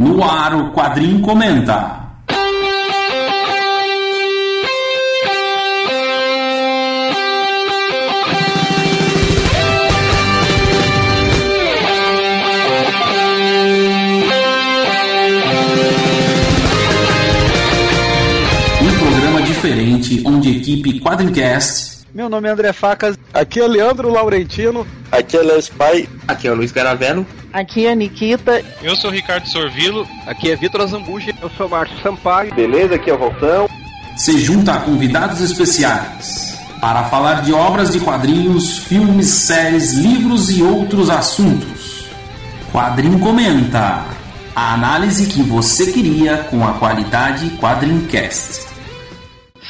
No ar, o Quadrinho Comenta. Um programa diferente onde equipe Quadrincast Meu nome é André Facas, aqui é Leandro Laurentino. Aqui é Léo Spy. Aqui é o Luiz Garavello. Aqui é a Nikita. Eu sou o Ricardo Sorvilo. Aqui é Vitor Azambuja. Eu sou Márcio Sampaio. Beleza? Aqui é o Voltão. se junta a convidados especiais para falar de obras de quadrinhos, filmes, séries, livros e outros assuntos. Quadrinho Comenta. A análise que você queria com a qualidade Quadrincast.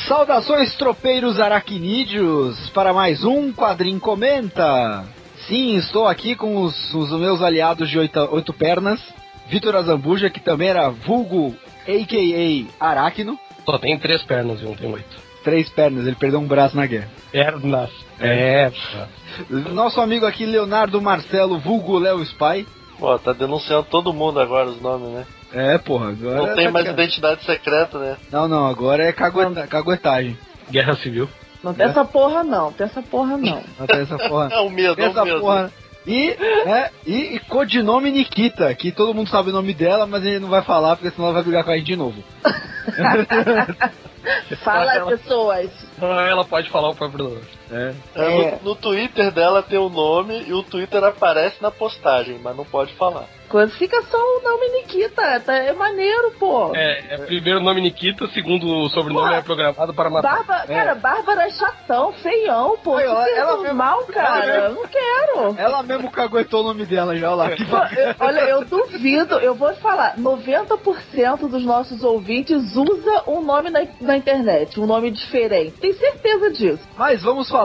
Saudações, tropeiros aracnídeos, para mais um Quadrinho Comenta. Sim, estou aqui com os, os meus aliados de oito, oito pernas, Vitor Azambuja, que também era vulgo, a.k.a. Aracno. Só tem três pernas e não tem oito. Três pernas, ele perdeu um braço na guerra. Pernas. É. Nosso amigo aqui, Leonardo Marcelo, vulgo Léo Spy. Pô, tá denunciando todo mundo agora os nomes, né? É, porra, agora... Não tem tá mais identidade secreta, né? Não, não, agora é cagueta, caguetagem. Guerra Civil. Não tem essa porra não, tem essa porra não. Não tem essa porra. É o medo, Tem é o essa medo. porra. E, é, e, e codinome Nikita, que todo mundo sabe o nome dela, mas ele não vai falar, porque senão ela vai brigar com a gente de novo. Fala, pessoas. Ah, ela pode falar o próprio nome. É. É, É. No, no Twitter dela tem o nome e o Twitter aparece na postagem, mas não pode falar. Quando fica só o nome Nikita, tá, é maneiro, pô. É, é primeiro nome Nikita, segundo o sobrenome Pô. é programado para matar. Bárbara, cara, Bárbara é chatão, feião, pô. Que ó, ela mesmo- mal, cara. ela Eu não quero. Ela mesmo caguetou o nome dela já, olha lá. Que Pô, eu- olha, eu duvido, eu vou te falar, 90% dos nossos ouvintes usa um nome na, na internet, um nome diferente. Tem certeza disso. Mas vamos falar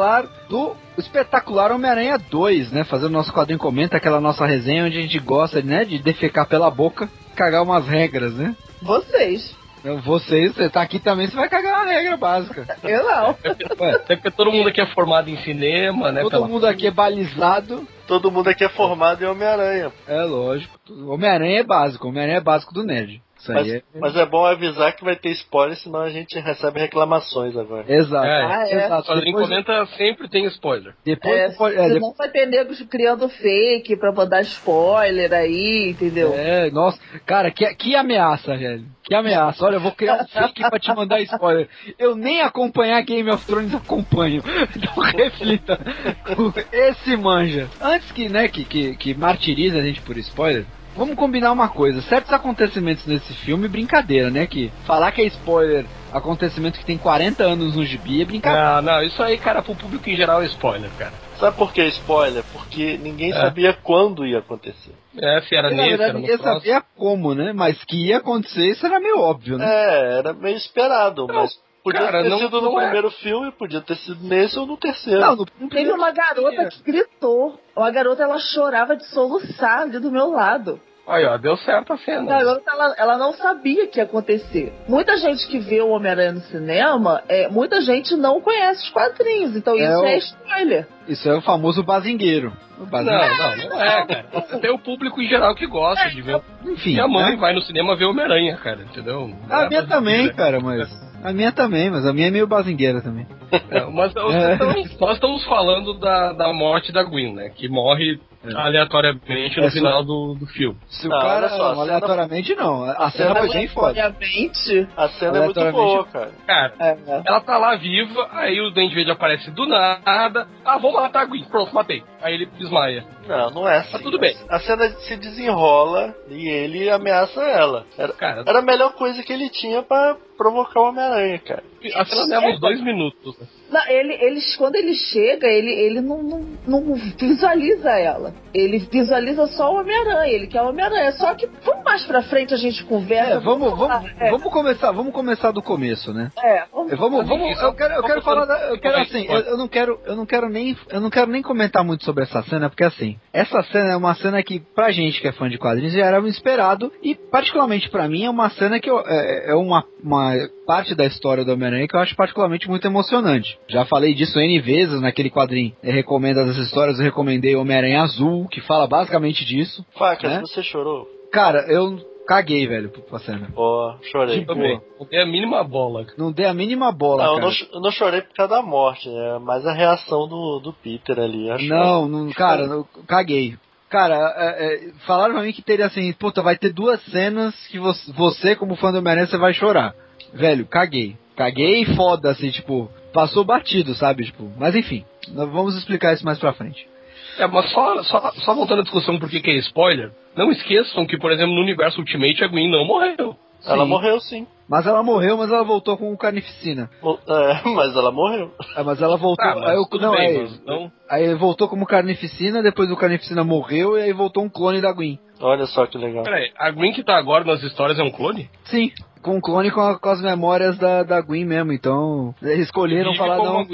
do espetacular Homem-Aranha 2, né? Fazendo nosso quadrinho comenta, aquela nossa resenha onde a gente gosta, né, de defecar pela boca, cagar umas regras, né? Vocês. Vocês, você tá aqui também, você vai cagar uma regra básica. Eu não. Ué, Até porque todo mundo aqui é formado em cinema, né? todo pela- mundo aqui é balizado, Todo mundo aqui é formado em Homem-Aranha. é lógico. Homem-Aranha é básico, Homem-Aranha é básico do nerd. Isso Mas, é... mas é bom avisar que vai ter spoiler, senão a gente recebe reclamações agora. Exato. É. Ah, é. Exato. Depois, comenta sempre tem spoiler. depois, É, depois- é, depois- vai ter negros criando fake pra mandar spoiler aí, entendeu? É, nossa, cara, que, que ameaça, velho. Que ameaça. Olha, eu vou criar um fake pra te mandar spoiler. Eu nem acompanhar Game of Thrones acompanho. Então reflita. Esse manja. Antes que, né, que, que, que martirize a gente por spoiler, vamos combinar uma coisa. Certos acontecimentos nesse filme, brincadeira, né? Que falar que é spoiler acontecimento que tem 40 anos no gibi é brincadeira. Ah, não, isso aí, cara, pro público em geral é spoiler, cara. Sabe por que spoiler? Porque ninguém É. sabia quando ia acontecer. É, se era nesse, era ninguém próximo. sabia como, né? Mas que ia acontecer, isso era meio óbvio, né? É, era meio esperado, mas podia cara, ter não- sido no é. primeiro filme, podia ter sido nesse ou no terceiro. Não, no, Teve uma garota que gritou. Uma garota, ela chorava de soluçar ali do meu lado. Aí, ó, deu certo a A cena. garota, ela, ela não sabia o que ia acontecer. Muita gente que vê o Homem-Aranha no cinema, é, muita gente não conhece os quadrinhos. Então É isso o- é spoiler. Isso é o famoso bazingueiro. O Não, bazingueiro. não, não é, cara. Tem o público em geral que gosta de ver. Enfim. Minha mãe né? vai no cinema ver Homem-Aranha, cara, entendeu? A É minha também, brasileira. cara, mas. A minha também, mas a minha é meio bazingueira também. É, mas nós, É. estamos, nós estamos falando da, da morte da Gwen, né? Que morre aleatoriamente no É, final do, do filme. Se o cara. só, não, cena- aleatoriamente não. A cena foi bem foda. A cena é muito boa, cara. Cara, É, ela tá lá viva, aí o Dente Verde aparece do nada. Ah, vou matar a Gwen. Pronto, matei. Aí ele desmaia. Não, não é assim. Tá tudo bem. A cena se desenrola e ele ameaça ela. Era, Cara, era a melhor coisa que ele tinha pra provocar o Homem-Aranha, cara. a cena leva uns dois minutos. né? Não, ele, ele, quando ele chega, ele, ele não, não, não visualiza ela. Ele visualiza só o Homem-Aranha. Ele quer o Homem-Aranha. Só que vamos mais pra frente a gente conversa. É, vamos, vamos, É. vamos começar, vamos começar do começo, né? É, vamos- É, Vamos, vamos, eu quero, eu quero falar, da- eu quero assim, eu, eu não quero, eu não quero nem, eu não quero nem comentar muito sobre essa cena, porque assim, essa cena é uma cena que pra gente que é fã de quadrinhos já era esperado e particularmente pra mim é uma cena que eu- é, é uma, uma parte da história do Homem-Aranha que eu acho particularmente muito emocionante. Já falei disso N vezes naquele quadrinho. Eu recomendo as histórias, eu recomendei Homem-Aranha Azul, que fala basicamente disso. Facas, É? você chorou? Cara, eu caguei, velho, pra cena. Pô, chorei. Também. boa. Não tem a mínima bola. Não dei a mínima bola, Não, eu cara. não, cho- eu não chorei por causa da morte, né? Mas a reação do, do Peter ali. Acho Não, não, cara, eu caguei. Cara, é, é, falaram pra mim que teria assim, puta, vai ter duas cenas que você, você como fã do Homem-Aranha, você vai chorar. Velho, caguei. Caguei e foda, assim, tipo, passou batido, sabe? Tipo, mas enfim, nós vamos explicar isso mais pra frente. É, mas só, só, só voltando à discussão por que que é spoiler, não esqueçam que, por exemplo, no universo Ultimate a Gwen não morreu. Ela Sim. morreu sim. Mas ela morreu, mas ela voltou com carnificina. Mo- É, mas ela morreu. Ah, mas ela voltou. Ah, mas aí eu, tudo não, bem, é, mas não... Aí voltou como carnificina, depois o carnificina morreu e aí voltou um clone da Gwen. Olha só que legal. Peraí, a Gwen que tá agora nas histórias é um clone? Sim, com um clone com, a- com as memórias da, da Gwen mesmo. Então, eles escolheram Vive falar não.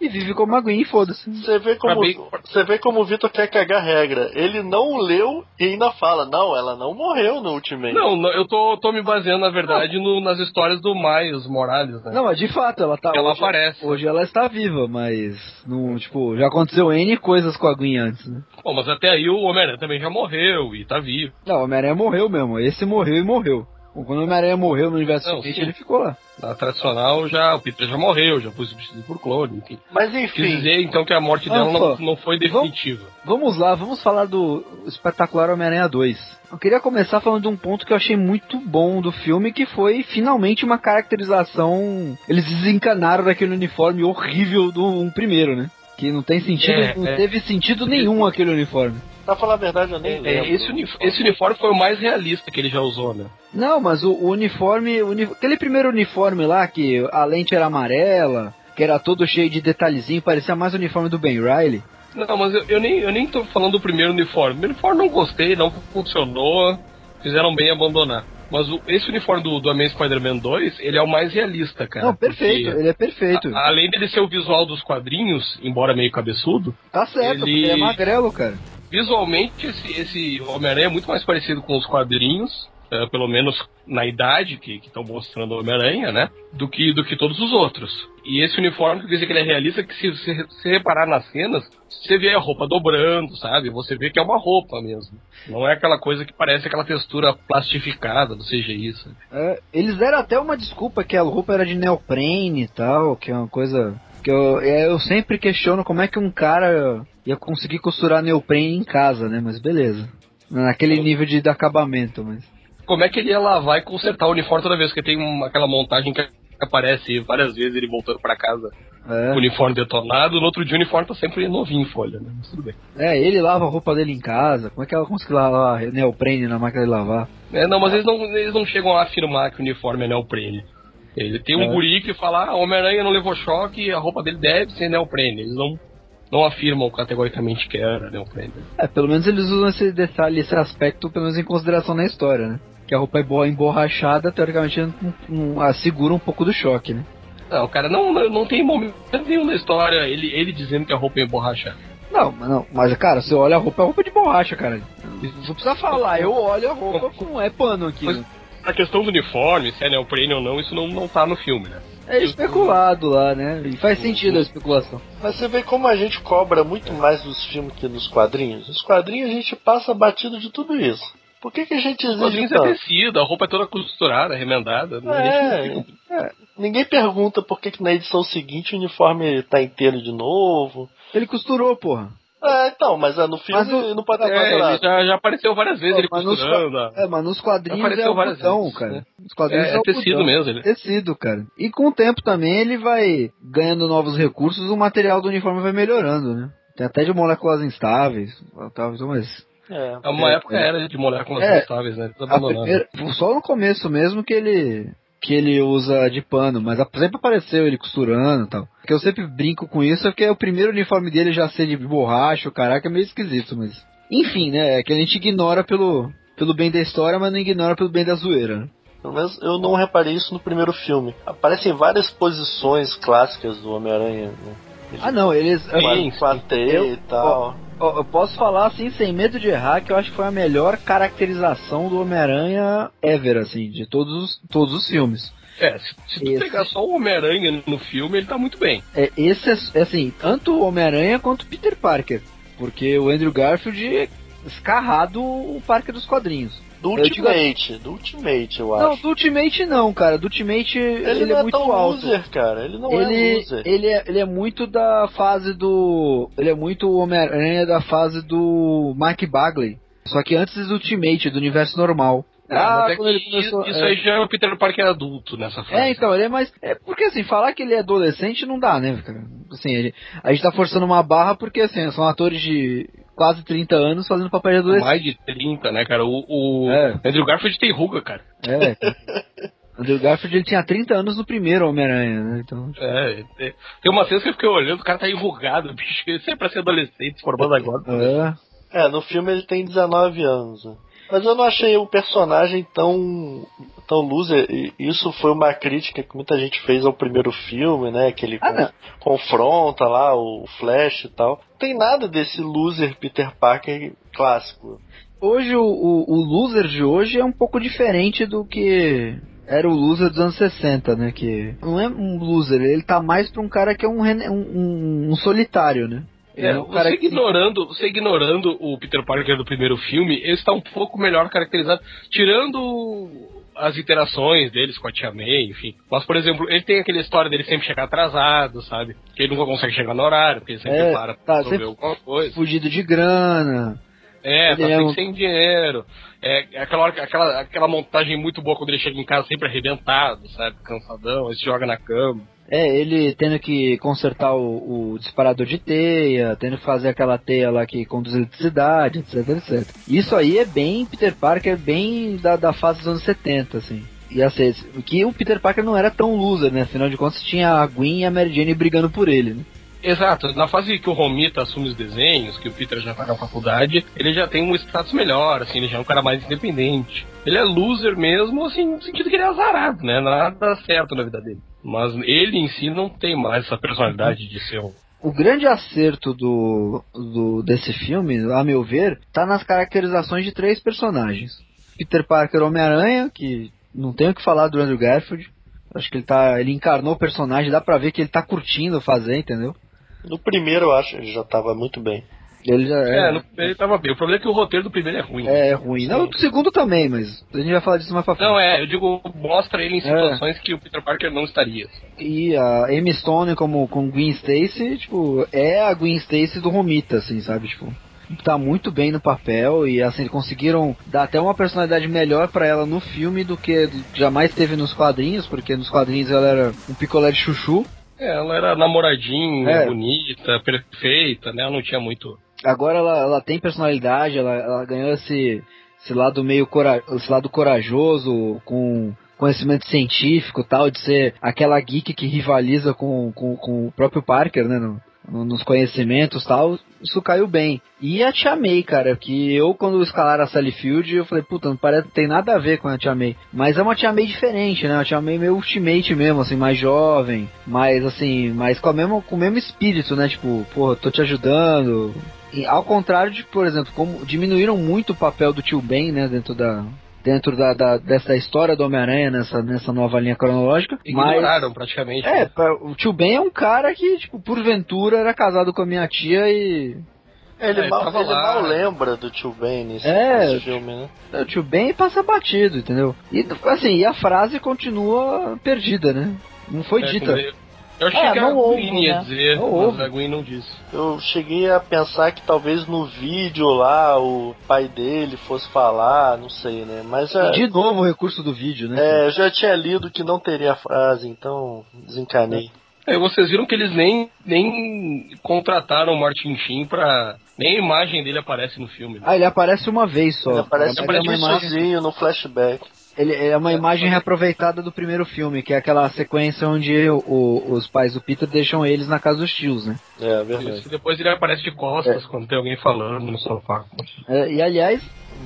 E vive como a Gwen, foda-se. Você vê como você vê como o Vitor quer cagar regra. Ele não leu e ainda fala, não, ela não morreu no Ultimate. Não, não, eu tô, tô me baseando, na verdade, no- nas histórias do Miles Morales, né? Não, mas de fato, ela tá. Ela hoje, aparece. Hoje ela está viva, mas. Não, tipo, já aconteceu N coisas com a Gwen antes, né? Bom, mas até aí o Homem-Aranha também já morreu e tá vivo. Não, o Homem-Aranha morreu mesmo. Esse morreu e morreu. Quando o Homem-Aranha morreu no universo Não, sim. ele ficou lá. Na tradicional, já, o Peter já morreu, já foi substituído por clone, enfim. Mas enfim, dizer, então, que a morte Ah, dela não, só. não foi definitiva. Vamos lá, vamos falar do espetacular Homem-Aranha 2. Eu queria começar falando de um ponto que eu achei muito bom do filme, que foi finalmente uma caracterização. Eles desencanaram daquele uniforme horrível do um primeiro, né? Que não tem sentido, É, não é. teve sentido nenhum aquele uniforme. Pra falar a verdade, eu nem É, lembro. esse, uni- esse uniforme foi o mais realista que ele já usou, né? Não, mas o, o uniforme, o uni- aquele primeiro uniforme lá, que a lente era amarela, que era todo cheio de detalhezinho, parecia mais o uniforme do Ben Riley. Não, mas eu, eu nem, eu nem tô falando do primeiro uniforme. O uniforme não gostei, não funcionou, fizeram bem abandonar. Mas o- esse uniforme do, do Amazing Spider-Man 2, ele é o mais realista, cara. não, perfeito, ele é perfeito. a- além dele ser o visual dos quadrinhos, embora meio cabeçudo, tá certo, ele- porque é magrelo, cara. Visualmente esse, esse Homem-Aranha é muito mais parecido com os quadrinhos, eh, pelo menos na idade que estão mostrando o Homem-Aranha, né? Do que, do que todos os outros. E esse uniforme, que dizer que ele é realista, que se você se reparar nas cenas, você vê a roupa dobrando, sabe? Você vê que é uma roupa mesmo. Não é aquela coisa que parece aquela textura plastificada do CGI, sabe? É, eles deram até uma desculpa que a roupa era de neoprene e tal, que é uma coisa que eu, é, eu sempre questiono como é que um cara ia conseguir costurar neoprene em casa, né? Mas beleza. Naquele nível de, de acabamento, mas. Como é que ele ia lavar e consertar o uniforme toda vez? que tem uma, aquela montagem que aparece várias vezes ele voltando pra casa É, com o uniforme detonado, no outro dia o uniforme tá sempre novinho em folha, né? Mas tudo bem. é, ele lava a roupa dele em casa. Como é que ela consegue lavar neoprene na máquina de lavar? É, não, mas eles não, eles não chegam a afirmar que o uniforme é neoprene. Ele tem um É. guri que fala, ah, Homem-Aranha não levou choque e a roupa dele deve ser neoprene. Eles não, não afirmam categoricamente que era neoprene. É, pelo menos eles usam esse detalhe, esse aspecto, pelo menos em consideração na história, né? Que a roupa é boa emborrachada, teoricamente não, não, ah, segura um pouco do choque, né? Não, cara, não, não, não tem momento nenhum na história ele, ele dizendo que a roupa é emborrachada. Não, mas não, mas cara, você olha a roupa, é roupa de borracha, cara. Não precisa falar, eu olho a roupa com é pano aqui. né? A questão do uniforme, se é neoprene ou não, isso não, não tá no filme, né? É especulado lá, né? E faz sentido a especulação. Mas você vê como a gente cobra muito mais dos filmes que nos quadrinhos. Nos quadrinhos a gente passa batido de tudo isso. Por que, que a gente Os exige quadrinhos é tanto? tecido, a roupa é toda costurada, remendada. né? Gente É, fica- é. Ninguém pergunta por que, que na edição seguinte o uniforme tá inteiro de novo. Ele costurou, porra. É, então, mas é, no filme Mas o- não pode estar É, ele quadrado. já, já apareceu várias vezes Não, ele nos costurando. É, mas nos quadrinhos Apareceu é o várias botão, vezes, cara. né? Nos quadrinhos É, é, é tecido mesmo. Ele... Tecido, cara. E com o tempo também ele vai ganhando novos recursos, o material do uniforme vai melhorando, né? Tem até de moléculas instáveis, tal, então, mas É. É uma É, época é. era de moléculas É. instáveis, né? Primeira- só no começo mesmo que ele que ele usa de pano, mas sempre apareceu ele costurando e tal. Que eu sempre brinco com isso, é porque o primeiro uniforme dele já ser de borracha, o caraca, é meio esquisito, mas. Enfim, né? É que a gente ignora pelo, pelo bem da história, mas não ignora pelo bem da zoeira. né? Pelo menos eu não reparei isso no primeiro filme. Aparecem várias posições clássicas do Homem-Aranha. Né? Ah não, eles. Sim, Eu- e tal. Ó, Eu posso falar assim, sem medo de errar, que eu acho que foi a melhor caracterização do Homem-Aranha ever, assim, de todos os, todos os filmes. É, se, se tu Esse. pegar só o Homem-Aranha no filme, ele tá muito bem. É, esse é, é assim, tanto o Homem-Aranha quanto o Peter Parker. Porque o Andrew Garfield escarrado o Parker dos quadrinhos. Do digo- Ultimate, do Ultimate, eu Não, acho. do Ultimate não, cara. Do Ultimate ele, ele, não é é, muito tão alto. loser, cara. Ele não é ele, loser. ele, é, ele é muito da fase do. Ele é muito o Homem-Aranha da fase do Mike Bagley. Só que antes do Ultimate, do universo normal. Ah, mas é quando ele começou- isso é. aí já é o Peter Parker adulto nessa fase. É, então, ele é mais. É porque assim, falar que ele é adolescente não dá, né, cara? Assim, ele- a gente tá forçando uma barra porque assim, são atores de quase 30 anos fazendo papel de adolescente. Mais de 30, né, cara? O, o É. Andrew Garfield tem ruga, cara. É. Andrew Garfield ele tinha 30 anos no primeiro Homem-Aranha, né? Então. É, é. tem uma cena que eu fiquei olhando, o cara tá enrugado, bicho. Isso é pra ser adolescente, se formando agora. É. É, no filme ele tem 19 anos. né? Mas eu não achei o personagem tão, tão loser. E isso foi uma crítica que muita gente fez ao primeiro filme, né? Que ele Ah, não. confronta lá o Flash e tal. Não tem nada desse loser Peter Parker clássico. Hoje o, o, o loser de hoje é um pouco diferente do que era o loser dos anos 60, né? Que não é um loser, ele tá mais pra um cara que é um, um- um solitário, né? Ele É, um cara você, ignorando, você ignorando o Peter Parker do primeiro filme, ele está um pouco melhor caracterizado, tirando as interações deles com a Tia May, enfim. Mas, por exemplo, ele tem aquela história dele sempre chegar atrasado, sabe? Que ele nunca consegue chegar no horário, porque ele sempre É, para tá, resolver alguma coisa. fugido de grana. É, tá Ele é sempre um- sem dinheiro. É, é aquela, hora, que- aquela, aquela montagem muito boa quando ele chega em casa sempre arrebentado, sabe? Cansadão, aí se joga na cama. É, ele tendo que consertar o, o disparador de teia, tendo que fazer aquela teia lá que conduz eletricidade, etc, etc. Isso aí é bem Peter Parker, bem da, da fase dos anos 70, assim. E assim, que o Peter Parker não era tão loser, né? Afinal de contas tinha a Gwen e a Mary Jane brigando por ele, né? Exato, na fase que o Romita assume os desenhos, que o Peter já tá na faculdade, ele já tem um status melhor, assim, ele já é um cara mais independente. Ele é loser mesmo, assim, no sentido que ele é azarado, né? Nada certo na vida dele. Mas ele em si não tem mais essa personalidade de ser um. O grande acerto do, do desse filme, a meu ver, tá nas caracterizações de três personagens. Peter Parker Homem-Aranha, que não tenho o que falar do Andrew Garfield. Acho que ele tá. Ele encarnou o personagem, dá pra ver que ele tá curtindo fazer, entendeu? No primeiro eu acho que ele já tava muito bem. Ele já É, é, no- ele tava bem. O problema é que o roteiro do primeiro é ruim. é ruim. Não, o segundo também, mas a gente vai falar disso mais pra frente. Não, é, eu digo, mostra ele em situações que o Peter Parker não estaria. E a Amy Stone como com Gwen Stacy, tipo, é a Gwen Stacy do Romita, assim, sabe? Tipo, tá muito bem no papel e assim conseguiram dar até uma personalidade melhor pra ela no filme do que jamais teve nos quadrinhos, porque nos quadrinhos ela era um picolé de chuchu. É, ela era namoradinha, É. bonita, perfeita, né? Ela não tinha muito. Agora ela, ela tem personalidade, ela, ela ganhou esse, esse lado meio cora, esse lado corajoso, com conhecimento científico tal, de ser aquela geek que rivaliza com, com, com o próprio Parker, né? no- no- nos conhecimentos tal, isso caiu bem. E a Tia May, cara, que eu quando escalaram a Sally Field, eu falei, puta, não parece tem nada a ver com a Tia May. Mas é uma Tia May diferente, né? Uma Tia May meio ultimate mesmo, assim, mais jovem, mais assim, mais com, com o mesmo espírito, né? Tipo, porra, tô te ajudando, e ao contrário de, por exemplo, como diminuíram muito o papel do tio Ben, né, dentro da dentro da, da- dessa história do Homem-Aranha nessa, nessa nova linha cronológica. Mas Ignoraram praticamente. é, né? pra- o tio Ben é um cara que, tipo, porventura era casado com a minha tia e Ele, É, mal, ele mal lembra do tio Ben nesse, É, nesse filme, né? o tio Ben passa batido, entendeu? E assim, e a frase continua perdida, né? Não foi É, dita. como ele- Eu achei É, que a Gwen ia né? dizer, Não mas a Gwen não disse. Eu cheguei a pensar que talvez no vídeo lá o pai dele fosse falar, não sei, né? Mas já, De novo o recurso do vídeo, né? é, eu já tinha lido que não teria a frase, então desencanei. É, vocês viram que eles nem, nem contrataram o Martin Sheen pra. Nem a imagem dele aparece no filme. né? Ah, ele aparece uma vez só. Ele aparece Mas é uma um imagem sozinho no flashback. Ele é uma imagem reaproveitada do primeiro filme, que é aquela sequência onde o- o- os pais do Peter deixam eles na casa dos tios, né? É, verdade. Isso, e depois ele aparece de costas quando tem alguém falando no sofá. É, e aliás,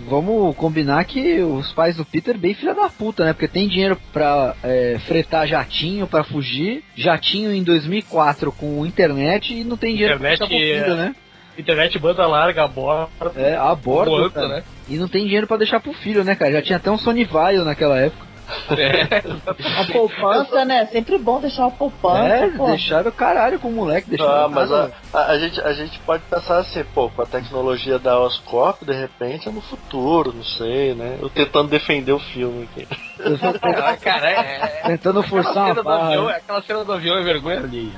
vamos combinar que os pais do Peter bem filha da puta, né? Porque tem dinheiro pra é, fretar jatinho pra fugir, jatinho em 2004 com internet e não tem dinheiro Internet pra é- filho, né? Internet banda larga, borda, É, a cara. né? E não tem dinheiro pra deixar pro filho, né, cara? Já tinha até um Sony Vaio naquela época. É, A poupança, né? Sempre bom deixar uma poupança. É, pô. deixaram o caralho com o moleque, deixaram Ah, o mas a, a, a gente, a gente pode pensar assim, pô, com a tecnologia da Oscorp, de repente é no futuro, não sei, né? Eu tentando defender o filme aqui. Ah, cara, é, é, Tentando aquela forçar cena uma do avião, aquela cena do avião é vergonha alheia,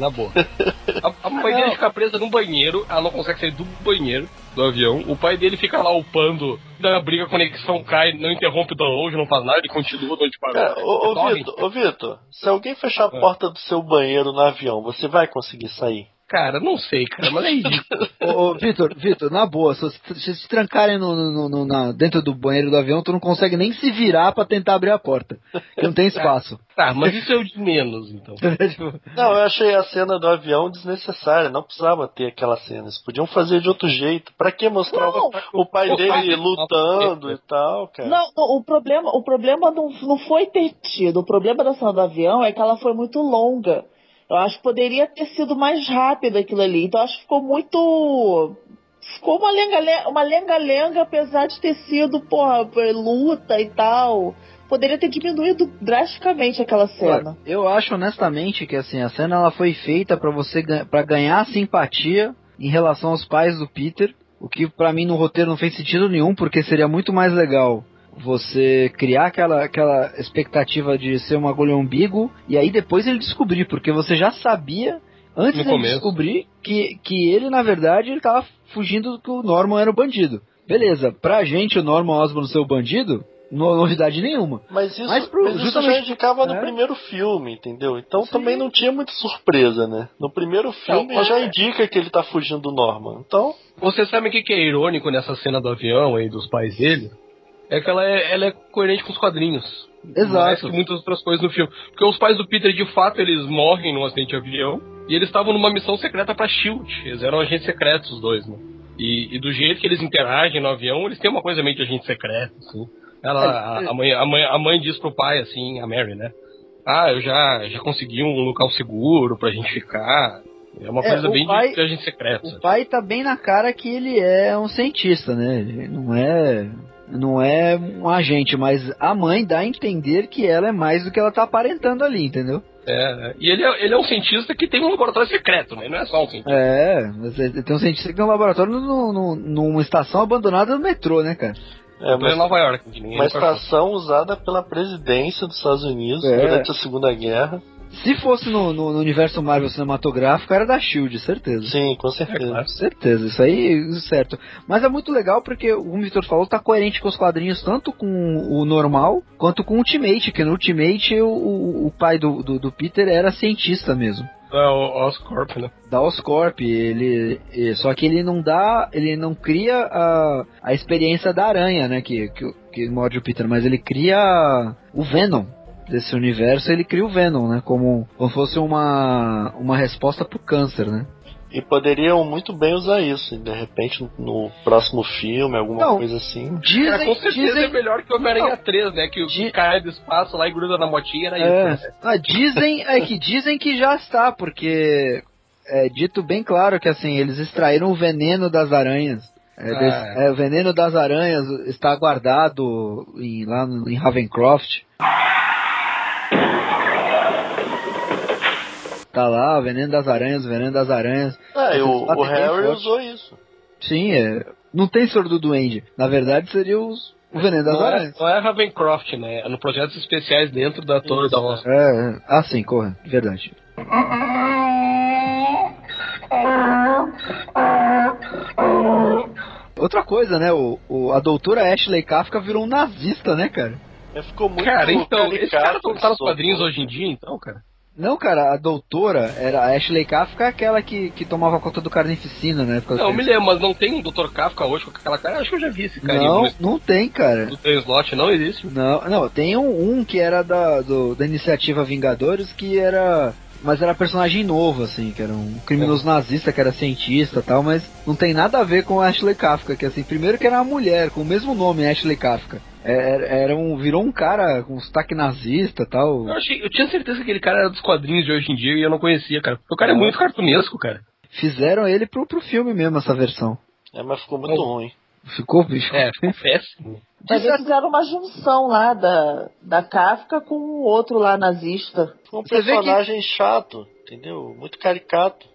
na boa. A, a mãe dele fica presa num banheiro, ela não consegue sair do banheiro do avião. O pai dele fica lá upando, da briga, a conexão cai, não interrompe o download, não faz nada, ele continua de onde parou. Cara, ô, ô. Vitor, ô Vitor, se alguém fechar a É. porta do seu banheiro no avião, você vai conseguir sair? Cara, não sei, cara, mas é ridículo. Ô, ô, Vitor, Vitor, na boa, se se se trancarem no, no- no- na- dentro do banheiro do avião, tu não consegue nem se virar pra tentar abrir a porta. que Não tem espaço. Tá, mas isso é o de menos, então. Tipo, Não, eu achei a cena do avião desnecessária, não precisava ter aquela cena. Eles podiam fazer de outro jeito. Pra que mostrar Não. o, o pai O dele pai- lutando e tal, cara? Não, não, o problema, o problema não, não foi ter tido. O problema da cena do avião é que ela foi muito longa. Eu acho que poderia ter sido mais rápido aquilo ali. Então acho que ficou muito. Ficou uma lenga-lenga, uma lenga-lenga, apesar de ter sido, porra, luta e tal. Poderia ter diminuído drasticamente aquela cena. eu acho honestamente que assim, a cena ela foi feita pra você para ganhar simpatia em relação aos pais do Peter, o que pra mim no roteiro não fez sentido nenhum, porque seria muito mais legal você criar aquela, aquela expectativa de ser uma agulha umbigo e aí depois ele descobrir, porque você já sabia antes No começo. descobrir que, que ele na verdade ele tava fugindo que o Norman era o bandido. Beleza, pra gente o Norman Osborn ser o bandido, no- novidade nenhuma. Mas isso, Mas pro- mas isso já indicava no é. primeiro filme, entendeu? Então Sim. também não tinha muita surpresa, né? No primeiro filme Não, já é. indica que ele tá fugindo do Norman. Então, Você sabe o que, que é irônico nessa cena do avião aí, dos pais dele? É que ela é, ela é coerente com os quadrinhos. Exato. Mais que muitas outras coisas no filme. Porque os pais do Peter, de fato, eles morrem num acidente de avião. E eles estavam numa missão secreta pra SHIELD. Eles eram agentes secretos, os dois, né? E, e do jeito que eles interagem no avião, eles têm uma coisa meio de agente secreto, assim. Ela, a, a mãe, a, mãe, a mãe diz pro pai, assim, a Mary, né? Ah, eu já, já consegui um local seguro pra gente ficar. É uma É, coisa bem pai- de, de agente secreto. O sabe? pai tá bem na cara que ele é um cientista, né? Ele não é. Não é um agente, mas a mãe dá a entender que ela é mais do que ela tá aparentando ali, entendeu? É, e ele é, ele é um cientista que tem um laboratório secreto, né? Não é só um cientista. É, mas ele tem um cientista que tem um laboratório no, no- numa estação abandonada do metrô, né, cara? é é uma, Nova York. uma estação usada pela presidência dos Estados Unidos É. durante a Segunda Guerra. Se fosse no, no- no universo Marvel cinematográfico, era da Shield, certeza. Sim, com É certeza. claro. Certeza, isso aí, certo. Mas é muito legal porque, como o Victor falou, tá coerente com os quadrinhos, tanto com o normal quanto com o Ultimate, que no Ultimate o, o- o pai do, do, do Peter era cientista mesmo. É o Oscorp, né? Da Oscorp, ele. e- Só que ele não dá. Ele não cria a, a experiência da aranha, né? Que, que, que morde o Peter, mas ele cria o Venom desse universo, ele cria o Venom, né? Como, como fosse uma, uma resposta pro câncer, né? E poderiam muito bem usar isso. De repente, no próximo filme, alguma Não. coisa assim. Dizem, Cara, com certeza dizem, é melhor que o Homem-Aranha 3, né? Que o Di- cai do espaço lá e gruda na motinha era É, isso. né? ah, dizem, é que dizem que já está, porque é dito bem claro que assim, eles extraíram o veneno das aranhas. É, Ah. des- é, o veneno das aranhas está guardado em- lá no- em Ravencroft. Tá lá, o veneno das aranhas, o veneno das aranhas. Ah, e o, o é Harry usou isso. Sim, é, não tem soro do duende. Na verdade, seria os, o veneno das Não é, aranhas. não é Ravencroft, né? É no projetos especiais dentro da Torre da Roça. É, é. ah sim, corra, verdade. Outra coisa, né? O, o- a doutora Ashley Kafka virou um nazista, né, cara? É, Ficou muito Cara, então, esse cara tá nos quadrinhos hoje em dia, então, cara? Não, cara, a doutora era a Ashley Kafka, aquela que, que tomava conta do Carnificina, né? Não, eu me lembro, mas não tem um Dr. Kafka hoje com aquela cara. Acho que eu já vi esse cara Não, no, não tem, cara. Time Slot, não existe. Não, não, tem um, um que era da, do- da iniciativa Vingadores que era. Mas era personagem novo, assim, que era um criminoso nazista, que era cientista e tal, mas não tem nada a ver com a Ashley Kafka, que assim, primeiro que era uma mulher, com o mesmo nome, Ashley Kafka. É, Era, era um, virou um cara com sotaque nazista e tal. Eu, achei, eu tinha certeza que aquele cara era dos quadrinhos de hoje em dia e eu não conhecia, cara. Porque o cara é muito cartunesco, cara. Fizeram ele pro, pro filme mesmo, essa versão. É, mas ficou muito Não. ruim. Ficou, bicho. É, ficou péssimo. Mas eles fizeram uma junção lá da, da Kafka com o outro lá nazista. Um Você vê que- personagem chato, entendeu? Muito caricato.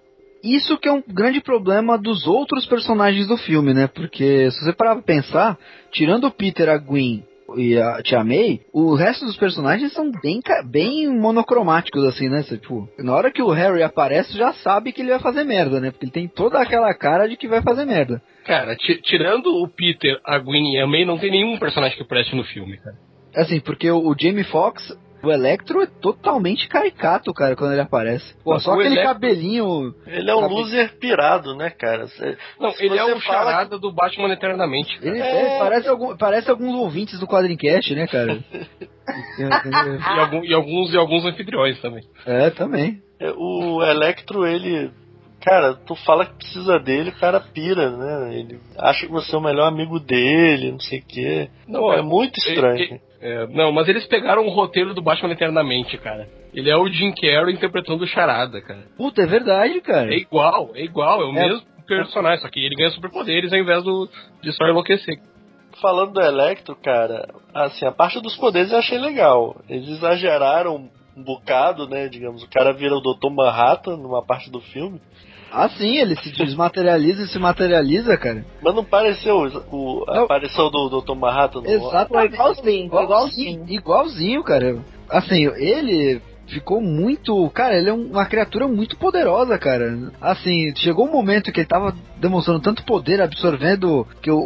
Isso que é um grande problema dos outros personagens do filme, né? Porque se você parar pra pensar, tirando o Peter, a Gwen e a Tia May, o resto dos personagens são bem, bem monocromáticos, assim, né? Você, tipo, na hora que o Harry aparece, já sabe que ele vai fazer merda, né? Porque ele tem toda aquela cara de que vai fazer merda. Cara, ti- tirando o Peter, a Gwen e a May, não tem nenhum personagem que preste no filme, cara. Assim, porque o, o Jamie Foxx, o Electro é totalmente caricato, cara, quando ele aparece. Pô, Não, só o aquele Electro- cabelinho. Ele é um loser pirado, né, cara? Cê- Não, se ele é o fala charada do Batman Eternamente. Ele É. é, parece, algum, parece alguns ouvintes do Quadrincast, né, cara? E, e alguns, e alguns anfitriões também. é, também. É, O Electro, ele. Cara, tu fala que precisa dele, o cara pira, né? Ele acha que você é o melhor amigo dele, não sei o quê. Não, Pô, é- é muito estranho. É, é, não, mas eles pegaram o roteiro do Batman Eternamente, cara. Ele é o Jim Carrey interpretando o charada, cara. Puta, é verdade, cara. É igual, é igual, é o É. mesmo personagem, só que ele ganha superpoderes ao invés do, de só enlouquecer. Falando do Electro, cara, assim, a parte dos poderes eu achei legal. Eles exageraram um bocado, né? Digamos, o cara vira o Dr. Manhattan numa parte do filme. Ah, sim, ele se desmaterializa e se materializa, cara. Mas não pareceu o, a Não. aparição do Dr. Manhattan no Exato. Foi igualzinho, igualzinho. Igualzinho, cara. Assim, ele ficou muito. Cara, ele é um- uma criatura muito poderosa, cara. Assim, chegou um momento que ele tava demonstrando tanto poder, absorvendo que o,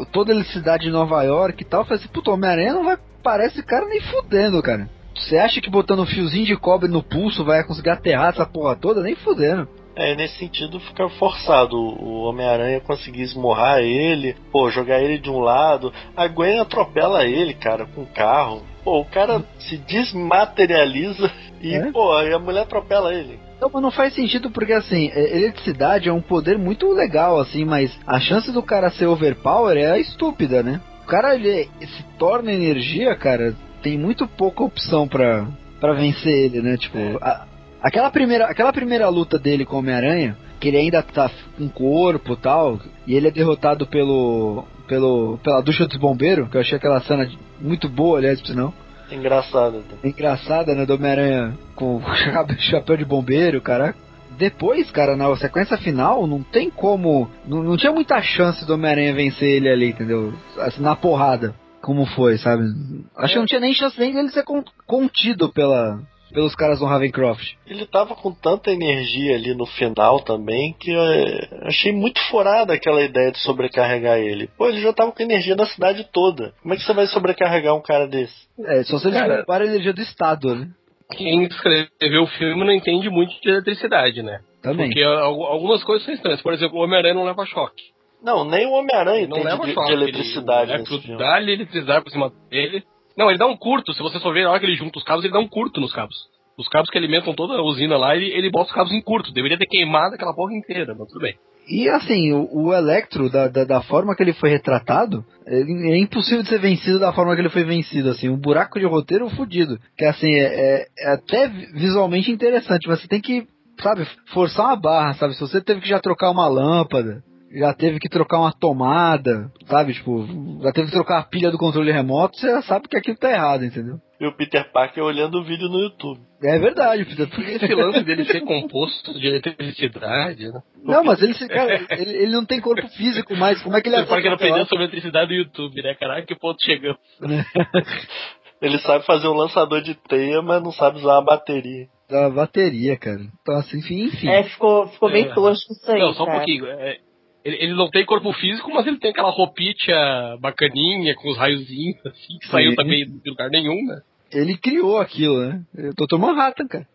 o- toda a cidade de Nova York e tal. Eu falei assim, puto, Homem-Aranha não vai parar esse cara nem fudendo, cara. Você acha que botando um fiozinho de cobre no pulso vai conseguir aterrar essa porra toda? Nem fudendo. É, nesse sentido fica forçado o Homem-Aranha conseguir esmurrar ele, pô, jogar ele de um lado. A Gwen atropela ele, cara, com o carro. Pô, o cara se desmaterializa e, É? pô, aí a mulher atropela ele. Não, mas não faz sentido porque assim, é- eletricidade é um poder muito legal, assim, mas a chance do cara ser overpower é estúpida, né? O cara ele se torna energia, cara, tem muito pouca opção pra, pra vencer ele, né? Tipo, a- aquela, primeira, aquela primeira luta dele com o Homem-Aranha, que ele ainda tá com corpo e tal, e ele é derrotado pelo, pelo, pela ducha dos bombeiros, que eu achei aquela cena muito boa, aliás, por sinal. Engraçado. Né? engraçada, né, do Homem-Aranha com o chapéu- de bombeiro, caraca. Depois, cara, na sequência final, não tem como. Não, não tinha muita chance do Homem-Aranha vencer ele ali, entendeu? Assim, na porrada. Como foi, sabe? Acho que não tinha nem chance nem dele ser con- contido pela, pelos caras do Ravencroft. Ele tava com tanta energia ali no final também que eu achei muito furada aquela ideia de sobrecarregar ele. Pô, ele já tava com energia da cidade toda. Como é que você vai sobrecarregar um cara desse? É, só se eles Cara- pouparem a energia do Estado, né? Quem escreveu o filme não entende muito de eletricidade, né? Também. Porque al- algumas coisas são estranhas. Por exemplo, o Homem-Aranha não leva choque. Não, nem o Homem-Aranha não leva de, choque. de eletricidade Ele, o nesse Electro filme. dá-lhe eletricidade por cima dele. Não, ele dá um curto. Se você só ver na hora que ele junta os cabos, ele dá um curto nos cabos. Os cabos que alimentam toda a usina lá, ele, ele bota os cabos em curto. Deveria ter queimado aquela porra inteira, mas tudo bem. E assim, o, o Electro, da, da, da forma que ele foi retratado, ele- é impossível de ser vencido da forma que ele foi vencido, assim, um buraco de roteiro fudido. Que assim, é, é- é até vi- visualmente interessante, mas você tem que, sabe, forçar uma barra, sabe? Se você teve que já trocar uma lâmpada, já teve que trocar uma tomada, sabe? Tipo, já teve que trocar a pilha do controle remoto, você já sabe que aquilo tá errado, entendeu? E o Peter Parker olhando o vídeo no YouTube. É verdade, Peter. Esse lance dele ser composto de eletricidade, né? Não, mas ele, se- cara, ele, ele não tem corpo físico mais, como é que ele que ele atropelado? aprendeu sobre eletricidade do YouTube, né? Caraca, que ponto chegamos. Ele sabe fazer um lançador de teia, mas não sabe usar uma bateria. da bateria, cara. Então, assim, enfim, enfim. É, ficou, ficou bem É. tosco isso aí. Não, só um cara. pouquinho. É, ele, ele não tem corpo físico, mas ele tem aquela roupinha bacaninha, com os raiozinhos, assim, que saiu também de lugar nenhum, né? Ele criou aquilo, né? Dr. Manhattan, cara.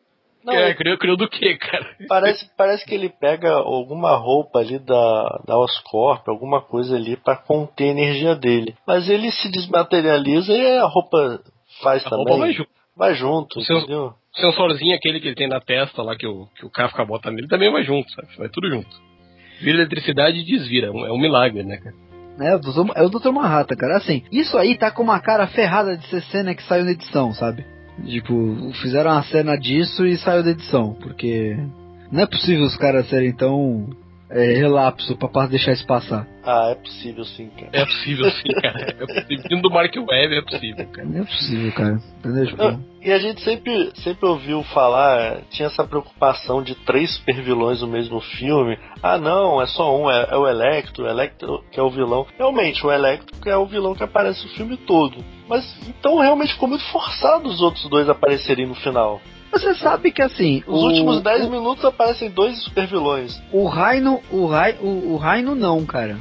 Não, é, ele- criou, criou do quê, cara? Parece, parece que ele pega alguma roupa ali da, da Oscorp, alguma coisa ali pra conter a energia dele. Mas ele se desmaterializa e a roupa faz A também. roupa vai junto. Vai junto, O seu- entendeu? O sensorzinho aquele que ele tem na testa lá, que o, que o Kafka bota nele, também vai junto, sabe? Vai tudo junto. Vira eletricidade e desvira. É um- milagre, né, cara? É é o Dr. Manhattan, cara. Assim, isso aí tá com uma cara ferrada de ser cena que saiu na edição, sabe? Tipo, fizeram uma cena disso e saiu da edição. Porque não é possível os caras serem tão é, relapso pra deixar isso passar. Ah, é possível sim, cara. É possível sim, cara. É possível. Vindo do Mark Webb é possível, cara. Não é possível, cara. Entendeu? Ah, E a gente sempre, sempre ouviu falar, tinha essa preocupação de três super vilões no mesmo filme. Ah, não, é só um, é, é o Electro, o Electro que é o vilão. Realmente, o Electro que é o vilão que aparece o filme todo. Mas então realmente ficou muito forçado os outros dois aparecerem no final. Você sabe que assim. Os o- últimos 10 o- minutos aparecem dois super vilões. O Raino, o, Rai, o, o Raino não, cara.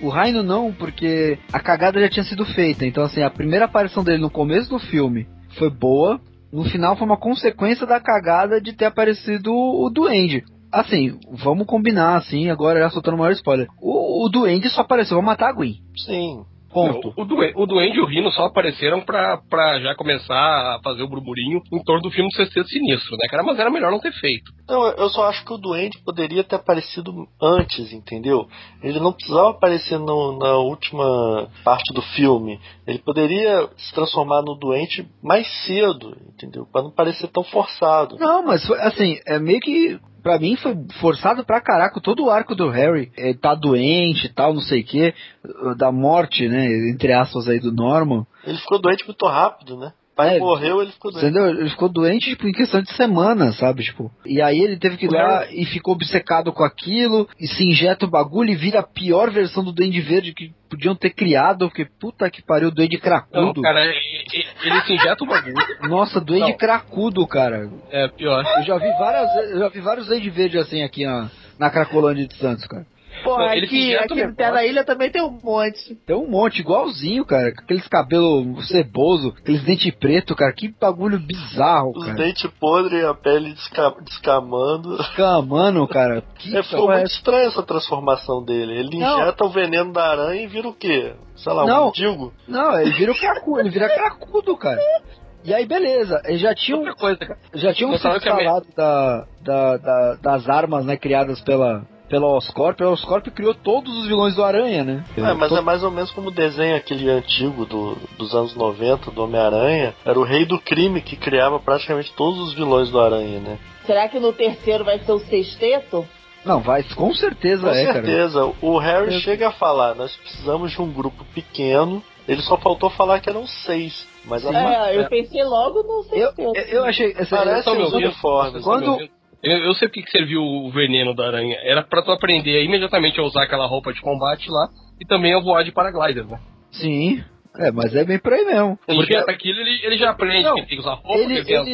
O Raino não, porque a cagada já tinha sido feita. Então, assim, a primeira aparição dele no começo do filme foi boa. No final foi uma consequência da cagada de ter aparecido o Duende. Assim, vamos combinar, assim, agora já soltando o maior spoiler. O, o Duende só apareceu pra matar a Gwen. Sim. Ponto. O, o, Duen- o Duende e o Rino só apareceram pra, pra já começar a fazer o burburinho em torno do filme do Sexteto Sinistro, né, cara? Mas era melhor não ter feito. Então, eu só acho que o Duende poderia ter aparecido antes, entendeu? Ele não precisava aparecer no- na última parte do filme. Ele poderia se transformar no Doente mais cedo, entendeu? Pra não parecer tão forçado. Não, mas assim, é meio que. Pra mim foi forçado pra caraca todo o arco do Harry. Ele tá doente e tal, não sei o que. Da morte, né? Entre aspas aí do Norman. Ele ficou doente muito rápido, né? Pai É, morreu, ele ficou doente. Entendeu? Ele ficou doente tipo, em questão de semana, sabe? Tipo, e aí ele teve que ir lá e ficou obcecado com aquilo, e se injeta o bagulho e vira a pior versão do Duende Verde que podiam ter criado, porque puta que pariu, o Duende Não, cracudo. cara, e- e- ele se injeta o bagulho. Nossa, Duende Não. cracudo, cara. É pior. Eu já vi várias, eu já vi vários Duende Verde assim aqui na, na Cracolândia de Santos, cara. Não, se aqui, aqui no. Terra da Ilha também tem um monte. Tem um monte, igualzinho, cara. com Aqueles cabelos ceboso, aqueles dentes preto, cara. Que bagulho bizarro, Os cara. dentes podres e a pele desca- descamando. Camano, cara. Que É, ficou porra é muito estranha essa transformação dele. Ele Não. injeta o veneno da aranha e vira o quê? Sei lá, Não. um mendigo? Não, ele vira o cracudo, ele vira cracudo, cara. E aí, beleza, eles já tinham, Outra coisa, cara. já tinham sido falado da, da, da- das armas, né, criadas pela, pela Oscorp. A Oscorp criou todos os vilões do Aranha, né? É, mas To- é mais ou menos como o desenho aquele antigo do, dos anos 90, do Homem-Aranha. Era o rei do crime que criava praticamente todos os vilões do Aranha, né? Será que no terceiro vai ser o sexteto? Não, vai, com certeza Com é, cara. certeza. O Harry Eu- chega a falar, nós precisamos de um grupo pequeno. Ele só faltou falar que eram seis. Mas a É, eu pensei logo no Eu, sexteto. eu, eu achei. Essa, Parece os uniformes. Quando- Eu, eu sei porque que serviu o veneno da aranha. Era pra tu aprender imediatamente a usar aquela roupa de combate lá e também a voar de paraglider, né? Sim. É, mas é bem por aí mesmo. Ele Porque injeta aquilo, ele, ele já aprende Não, que tem que usar roupa, ele- que tem as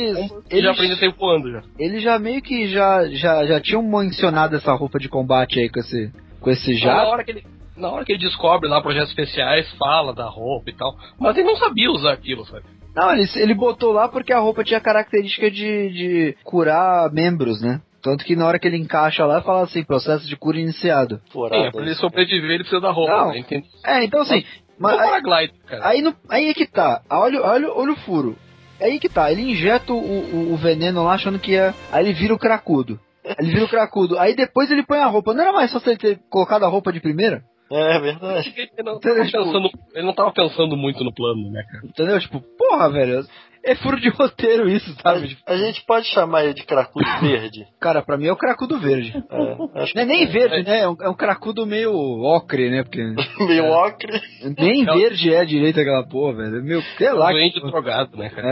ele já aprende a sair voando já. eles já meio que já, já, já tinham mencionado essa roupa de combate aí com esse, com esse Então, na jato. hora que ele. Na hora que ele descobre lá projetos especiais, fala da roupa e tal. Mas ele não sabia usar aquilo, sabe? Não, ele, ele botou lá porque a roupa tinha característica de, de curar membros, né? Tanto que na hora que ele encaixa lá, fala assim, processo de cura iniciado. Sim, é pra ele sobreviver, ele precisa da roupa, Não. né? Entende? É, então assim, mas, Mas, paraglider, cara. aí, no, aí é que tá, olha, olha, olha o furo. Aí que tá, ele injeta o, o, o veneno lá achando que ia. Aí ele vira o cracudo. Ele vira o cracudo. Aí depois ele põe a roupa. Não era mais só ele ter colocado a roupa de primeira? É verdade. Ele não, tava pensando, ele não tava pensando muito no plano, né, cara? Entendeu? Tipo, porra, velho. É furo de roteiro isso, sabe? Tipo, A gente pode chamar ele de cracudo verde. Cara, pra mim é o cracudo verde. É, acho Não é nem verde, né? É um, é um cracudo meio ocre, né? Porque que meio ocre. nem verde é direito aquela porra, velho. É meio, sei lá. doente que- drogado, né, cara?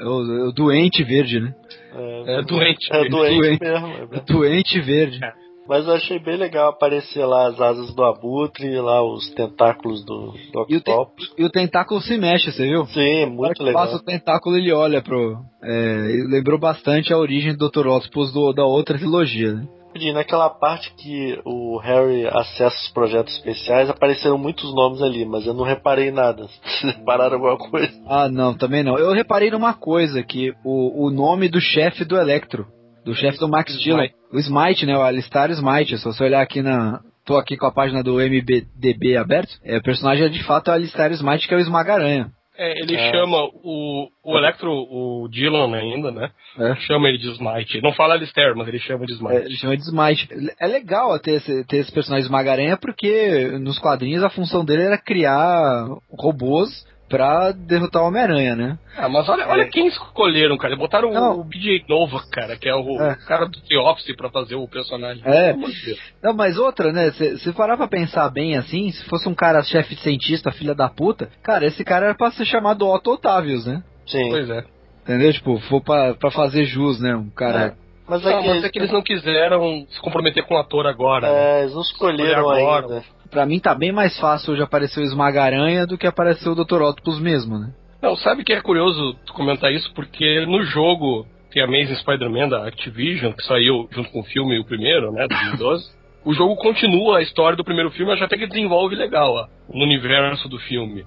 É, é o, é o doente verde, né? É doente. É doente Doente. mesmo. é doente verde. Mas eu achei bem legal aparecer lá as asas do abutre, lá os tentáculos do, do E o, te- octopus. e o tentáculo se mexe, você viu? Sim, muito legal. Passa o tentáculo, ele olha pro. É, ele lembrou bastante a origem do Dr. Octopus do, da outra trilogia, né? Naquela parte que o Harry acessa os projetos especiais, apareceram muitos nomes ali, mas eu não reparei nada. Vocês repararam alguma coisa? Ah, não, também não. Eu reparei numa coisa, que o, o nome do chefe do Electro, do chefe do Max Dillon, o Smite, né, o Alistar Smite, se você olhar aqui na... Tô aqui com a página do MBDB aberto, é, o personagem é de fato o Alistar Smite, que é o Esmaga-Aranha. É, ele É. chama o, o Electro, o Dylan ainda, né? É. Chama ele de Smite. Ele não fala Alistair, mas ele chama de É, Smite. ele chama de Smite. É legal ter esse, ter esse personagem Esmaga-Aranha, porque nos quadrinhos a função dele era criar robôs pra derrotar o Homem-Aranha, né? Ah, mas olha, olha quem escolheram, cara. Botaram Não. o BJ Nova, cara, que é o É. cara do The Office pra fazer o personagem. É. Não, mas outra, né? Se se parar pra pensar bem assim, se fosse um cara chefe de cientista, filha da puta, cara, esse cara era pra ser chamado Otto Otávios, né? Sim. Pois é. Entendeu? Tipo, for pra, pra fazer jus, né? Um cara. Mas Não, é que, mas é que eles não quiseram se comprometer com o ator agora. né? é, eles não escolheram Escolher agora. ainda. Pra mim tá bem mais fácil hoje aparecer o Esmaga-Aranha do que aparecer o Dr. Octopus mesmo, né? Não, sabe que é curioso tu comentar isso? Porque no jogo tem Amazing Spider-Man da Activision, que saiu junto com o filme, o primeiro, né, 2012. o jogo continua a história do primeiro filme, mas até que desenvolve legal ó, no universo do filme.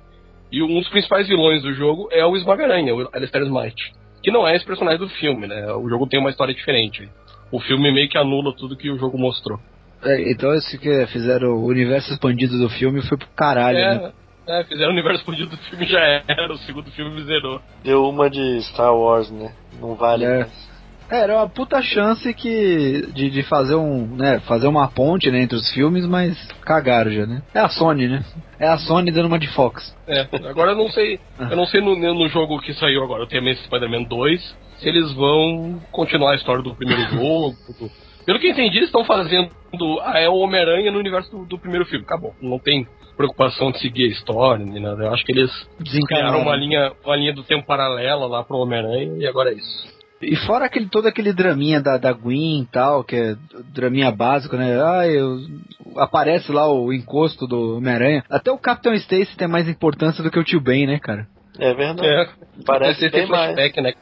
E um dos principais vilões do jogo é o Esmaga-Aranha, o Alistair Smite. Que não é esse personagem do filme, né? O jogo tem uma história diferente. O filme meio que anula tudo que o jogo mostrou. É, então esse que fizeram o universo expandido do filme foi pro caralho, né? É, é, fizeram o universo expandido do filme já era, o segundo filme zerou. Deu uma de Star Wars, né? Não vale É. mais. É, era uma puta chance que de, de fazer um, né, fazer uma ponte né, entre os filmes, mas cagaram já, né? É a Sony, né? É a Sony dando uma de Fox. É, agora eu não sei. Eu não sei no, no jogo que saiu agora, o TMS Spider-Man 2, se eles vão continuar a história do primeiro jogo. Pelo que eu entendi, eles estão fazendo. Ah, é o Homem-Aranha no universo do, do primeiro filme. Acabou. Não tem preocupação de seguir a história, nem nada. Eu acho que eles criaram uma linha, uma linha do tempo paralela lá pro Homem-Aranha e agora é isso. E fora aquele, todo aquele draminha da, da Gwen e tal, que é draminha básico, né? Ah, eu, aparece lá o encosto do Homem-Aranha. Até o Capitão Stacy tem mais importância do que o Tio Ben, né, cara? É verdade. É, Parece ter bem mais. flashback, né?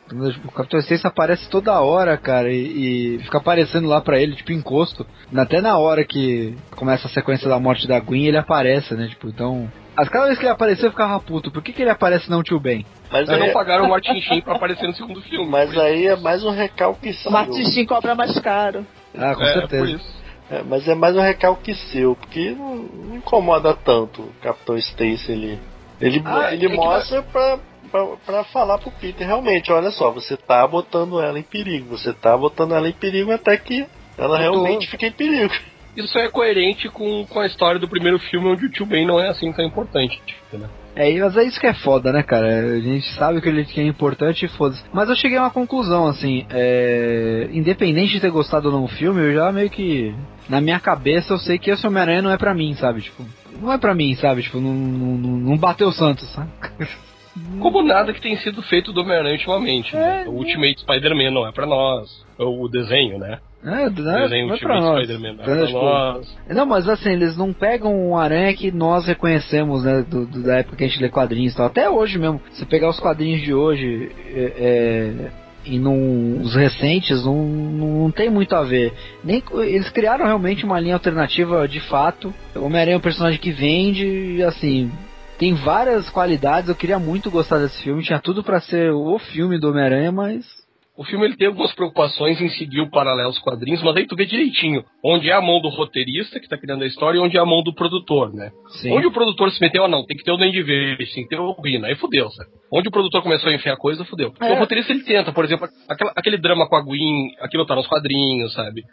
O Capitão Stacy aparece toda hora, cara, e, e fica aparecendo lá pra ele, tipo, encosto. Até na hora que começa a sequência da morte da Gwen, ele aparece, né? Tipo, então. As cada vez que ele apareceu, eu ficava puto. Por que, que ele aparece não tio Ben? Mas, Eles não aí, pagaram o Martin Sheen pra aparecer no segundo filme. mas aí é mais um recalque O seu. Martin cobra mais caro. Ah, com é, certeza. por isso. É, mas é mais um recalque seu, porque não, não incomoda tanto o Capitão Stacy ali. Ele, Ah, ele é que mostra pra, pra, pra falar pro Peter, realmente, olha só, você tá botando ela em perigo, você tá botando ela em perigo até que ela Eu tô- realmente fica em perigo. Isso é coerente com, com a história do primeiro filme, onde o tio Ben não é assim tão importante. Né? É, mas é isso que é foda, né, cara? A gente sabe que ele que é importante e foda-se. Mas eu cheguei a uma conclusão, assim, é... independente de ter gostado ou não do filme, eu já meio que. Na minha cabeça eu sei que esse Homem-Aranha não é pra mim, sabe? Tipo, não é pra mim, sabe? Tipo, não, não, não bateu o Santos, sabe? Como nada que tem sido feito do Homem-Aranha ultimamente. né? É, O Ultimate Spider-Man não é pra nós. O desenho, né? É, não, desenho é pra nós. Não é Tipo, nós. Mas assim, eles não pegam um aranha que nós reconhecemos, né, do, do- da época que a gente lê quadrinhos e tal. Até hoje mesmo, se pegar os quadrinhos de hoje é, é, e num, os recentes, não, não tem muito a ver. Nem, eles criaram realmente uma linha alternativa de fato. O Homem-Aranha é um personagem que vende e assim. Tem várias qualidades, eu queria muito gostar desse filme, tinha tudo pra ser o filme do Homem-Aranha, mas O filme ele tem algumas preocupações em seguir o paralelo aos quadrinhos, mas aí tu vê direitinho onde é a mão do roteirista que tá criando a história e onde é a mão do produtor, né? sim. Onde o produtor se meteu, ah, não, tem que ter o Duende Verde, tem que ter o Rino, aí fudeu, sabe? Onde o produtor começou a enfiar coisa, fudeu. É. O roteirista ele tenta, por exemplo, aquela- aquele drama com a Gwen, aquilo tá nos quadrinhos, sabe?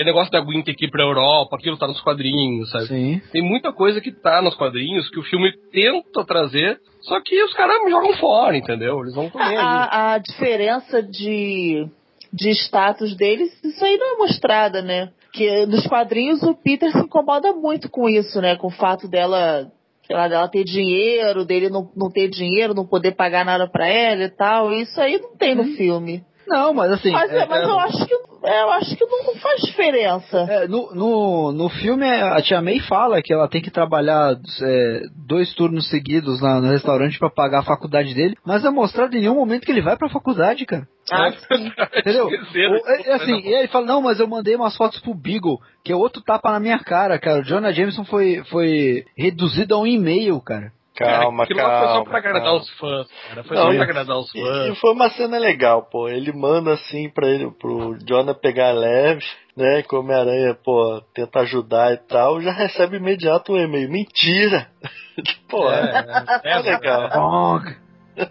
O negócio da Gwen ter que ir pra Europa, aquilo tá nos quadrinhos, sabe? Sim. Tem muita coisa que tá nos quadrinhos que o filme tenta trazer, só que os caras jogam fora, entendeu? Eles vão comer. A, a diferença de, de status deles, isso aí não é mostrada, né? Que nos quadrinhos o Peter se incomoda muito com isso, né? Com o fato dela, sei lá, dela ter dinheiro, dele não, não ter dinheiro, não poder pagar nada pra ela e tal. Isso aí não tem no filme. Não, mas assim. Mas, é- mas é- eu acho que eu acho que não faz diferença. É, no, no, no filme a Tia May fala que ela tem que trabalhar é, dois turnos seguidos na- no restaurante pra pagar a faculdade dele, mas é mostrado em nenhum momento que ele vai pra faculdade, cara. Ah, sim. Entendeu? Esqueceram. O- é, é assim, e aí ele fala, não, mas eu mandei umas fotos pro Beagle, que é outro tapa na minha cara, cara. O Jonah Jameson foi, foi reduzido a um e-mail, cara. Calma, Aquilo lá foi só calma. pra agradar calma. os fãs, cara. Foi Não, só pra agradar os E, e fãs. foi uma cena legal, pô. Ele manda assim pra ele, pro Jonah pegar leve, né? Que o Homem-Aranha, pô, tenta ajudar e tal, já recebe imediato um e-mail. Mentira! pô, é, É, é legal. Bong. é,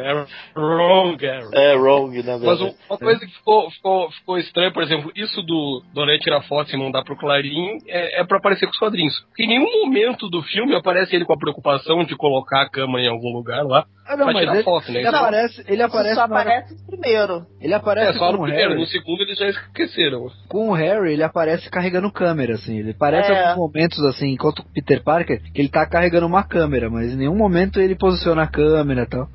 wrong. Wrong Harry. É, wrong, na Mas verdade. um- uma coisa que ficou, ficou, ficou estranha, por exemplo, isso do Doré tirar foto e mandar pro Clarim é, é pra aparecer com os quadrinhos. Porque em nenhum momento do filme aparece ele com a preocupação de colocar a câmera em algum lugar lá. Ah, não, Pra mas tirar ele, foto, né? ele Isso- aparece, ele aparece, só aparece no primeiro. ele É, aparece só com no primeiro, Harry. no segundo eles já esqueceram. Com o Harry, ele aparece carregando câmera, assim. Ele aparece É. alguns momentos, assim, enquanto o Peter Parker, que ele tá carregando uma câmera, mas em nenhum momento ele posiciona a câmera e tal.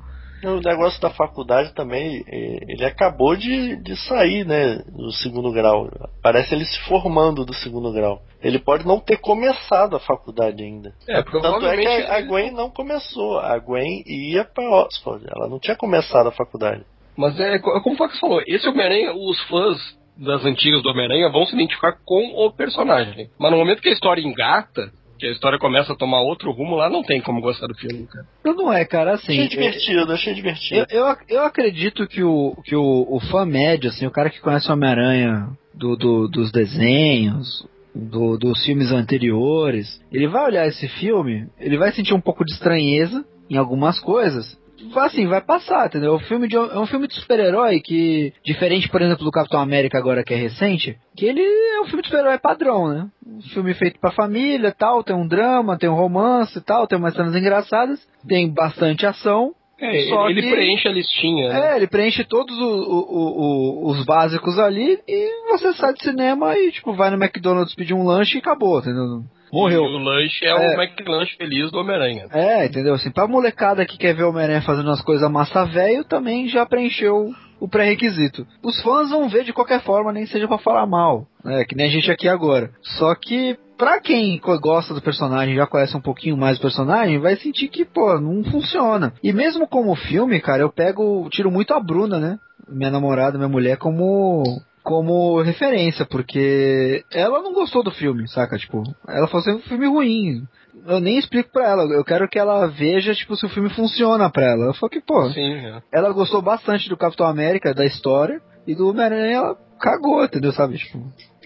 O negócio da faculdade também, eh, ele acabou de, de sair, né, do segundo grau. Parece ele se formando do segundo grau. Ele pode não ter começado a faculdade ainda. É, Tanto é provavelmente. que a, a Gwen não começou. A Gwen ia pra Oxford. Ela não tinha começado a faculdade. Mas é, co- como o Fox falou, esse Homem-Aranha, os fãs das antigas do Homem-Aranha vão se identificar com o personagem. Mas no momento que a história engata, que a história começa a tomar outro rumo, lá não tem como gostar do filme, cara. Não, não é, cara, assim. achei divertido, achei divertido. Eu, eu, eu acredito que, o, que o, o fã médio, assim, o cara que conhece o Homem-Aranha do, do- dos desenhos, do- dos filmes anteriores, ele vai olhar esse filme, ele vai sentir um pouco de estranheza em algumas coisas. Assim, vai passar, entendeu? O filme de, é um filme de super-herói que, diferente, por exemplo, do Capitão América agora que é recente, que ele é um filme de super-herói padrão, né? Um filme feito pra família tal, tem um drama, tem um romance e tal, tem umas cenas engraçadas, tem bastante ação, É, Só ele, ele que- preenche a listinha. né? é, ele preenche todos o- o- o- os básicos ali e você sai do cinema e, tipo, vai no McDonald's pedir um lanche e acabou, entendeu? Morreu. E o lanche é, É. o McLanche feliz do Homem-Aranha. É, entendeu? Assim, pra molecada que quer ver o Homem-Aranha fazendo as coisas massa velho, também já preencheu o pré-requisito. Os fãs vão ver de qualquer forma, nem seja pra falar mal, né? Que nem a gente aqui agora. Só que, pra quem gosta do personagem, já conhece um pouquinho mais do personagem, vai sentir que, pô, não funciona. E mesmo como filme, cara, eu pego, tiro muito a Bruna, né? Minha namorada, minha mulher, como como referência, porque ela não gostou do filme, saca? Tipo, ela falou assim, um filme ruim. Eu nem explico pra ela, eu quero que ela veja, tipo, se o filme funciona pra ela. Eu falei que, pô, Sim, é. ela gostou bastante do Capitão América, da história, e do Homem-Aranha ela cagou, entendeu? Sabe? Tipo,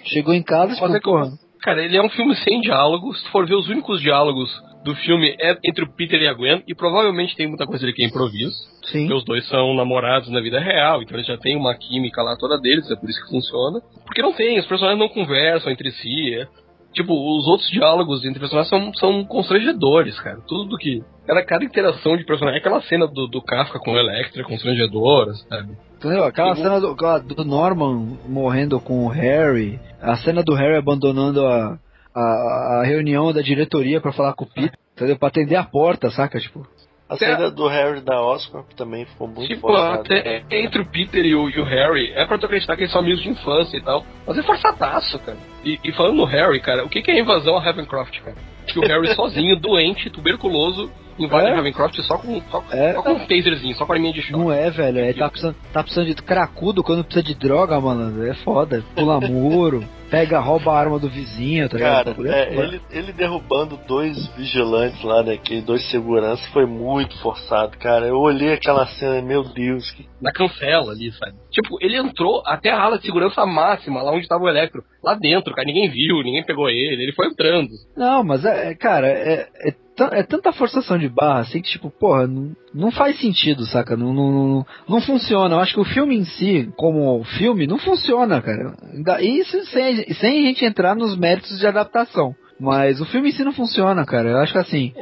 chegou em casa, tipo, é que- porra. Cara, ele é um filme sem diálogos. Se for ver os únicos diálogos do filme é entre o Peter e a Gwen, e provavelmente tem muita coisa ali que é improviso. Sim. Porque os dois são namorados na vida real, então eles já têm uma química lá toda deles, é por isso que funciona. Porque não tem, os personagens não conversam entre si. é. Tipo, os outros diálogos entre personagens são, são constrangedores, cara. Tudo que. Cada, cada interação de personagem. Aquela cena do, do Kafka com o Electra, constrangedora, sabe? Entendeu? Aquela Sim. cena do, do Norman morrendo com o Harry, a cena do Harry abandonando a, a, a reunião da diretoria pra falar com o Peter, entendeu? Pra atender a porta, saca? Tipo, A saída do Harry da Oscar também ficou muito tipo, forçada. até entre o Peter e o, e o Harry, é pra tu acreditar que eles são amigos de infância e tal. Mas é forçadaço, cara. E, e falando no Harry, cara, o que, que é a invasão a Ravencroft, cara? Que o Harry sozinho, doente, tuberculoso, invade É. a Ravencroft só com, só, É. só com um taserzinho, só com a arminha de choque. não é, velho. É, tá, precisando, tá precisando de cracudo quando precisa de droga, mano. É foda. Pula muro, pega, rouba a arma do vizinho, tá ligado? Cara, é, ele, ele derrubando dois vigilantes lá, né? Que dois seguranças foi muito forçado, cara. Eu olhei aquela cena, meu Deus, que Na cancela ali, sabe? Tipo, ele entrou até a ala de segurança máxima, lá onde tava o Electro. Lá dentro, cara, ninguém viu, ninguém pegou ele, ele foi entrando. Não, mas é, é, cara, é, é, é tanta forçação de barra assim que, tipo, porra, não, não faz sentido, saca? Não, não, não, funciona. Eu acho que o filme em si, como filme, não funciona, cara. Isso sem, sem a gente entrar nos méritos de adaptação. Mas o filme em si não funciona, cara. Eu acho que assim.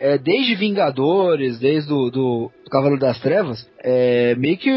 É, desde Vingadores, desde o do, do Cavaleiro das Trevas, é, meio que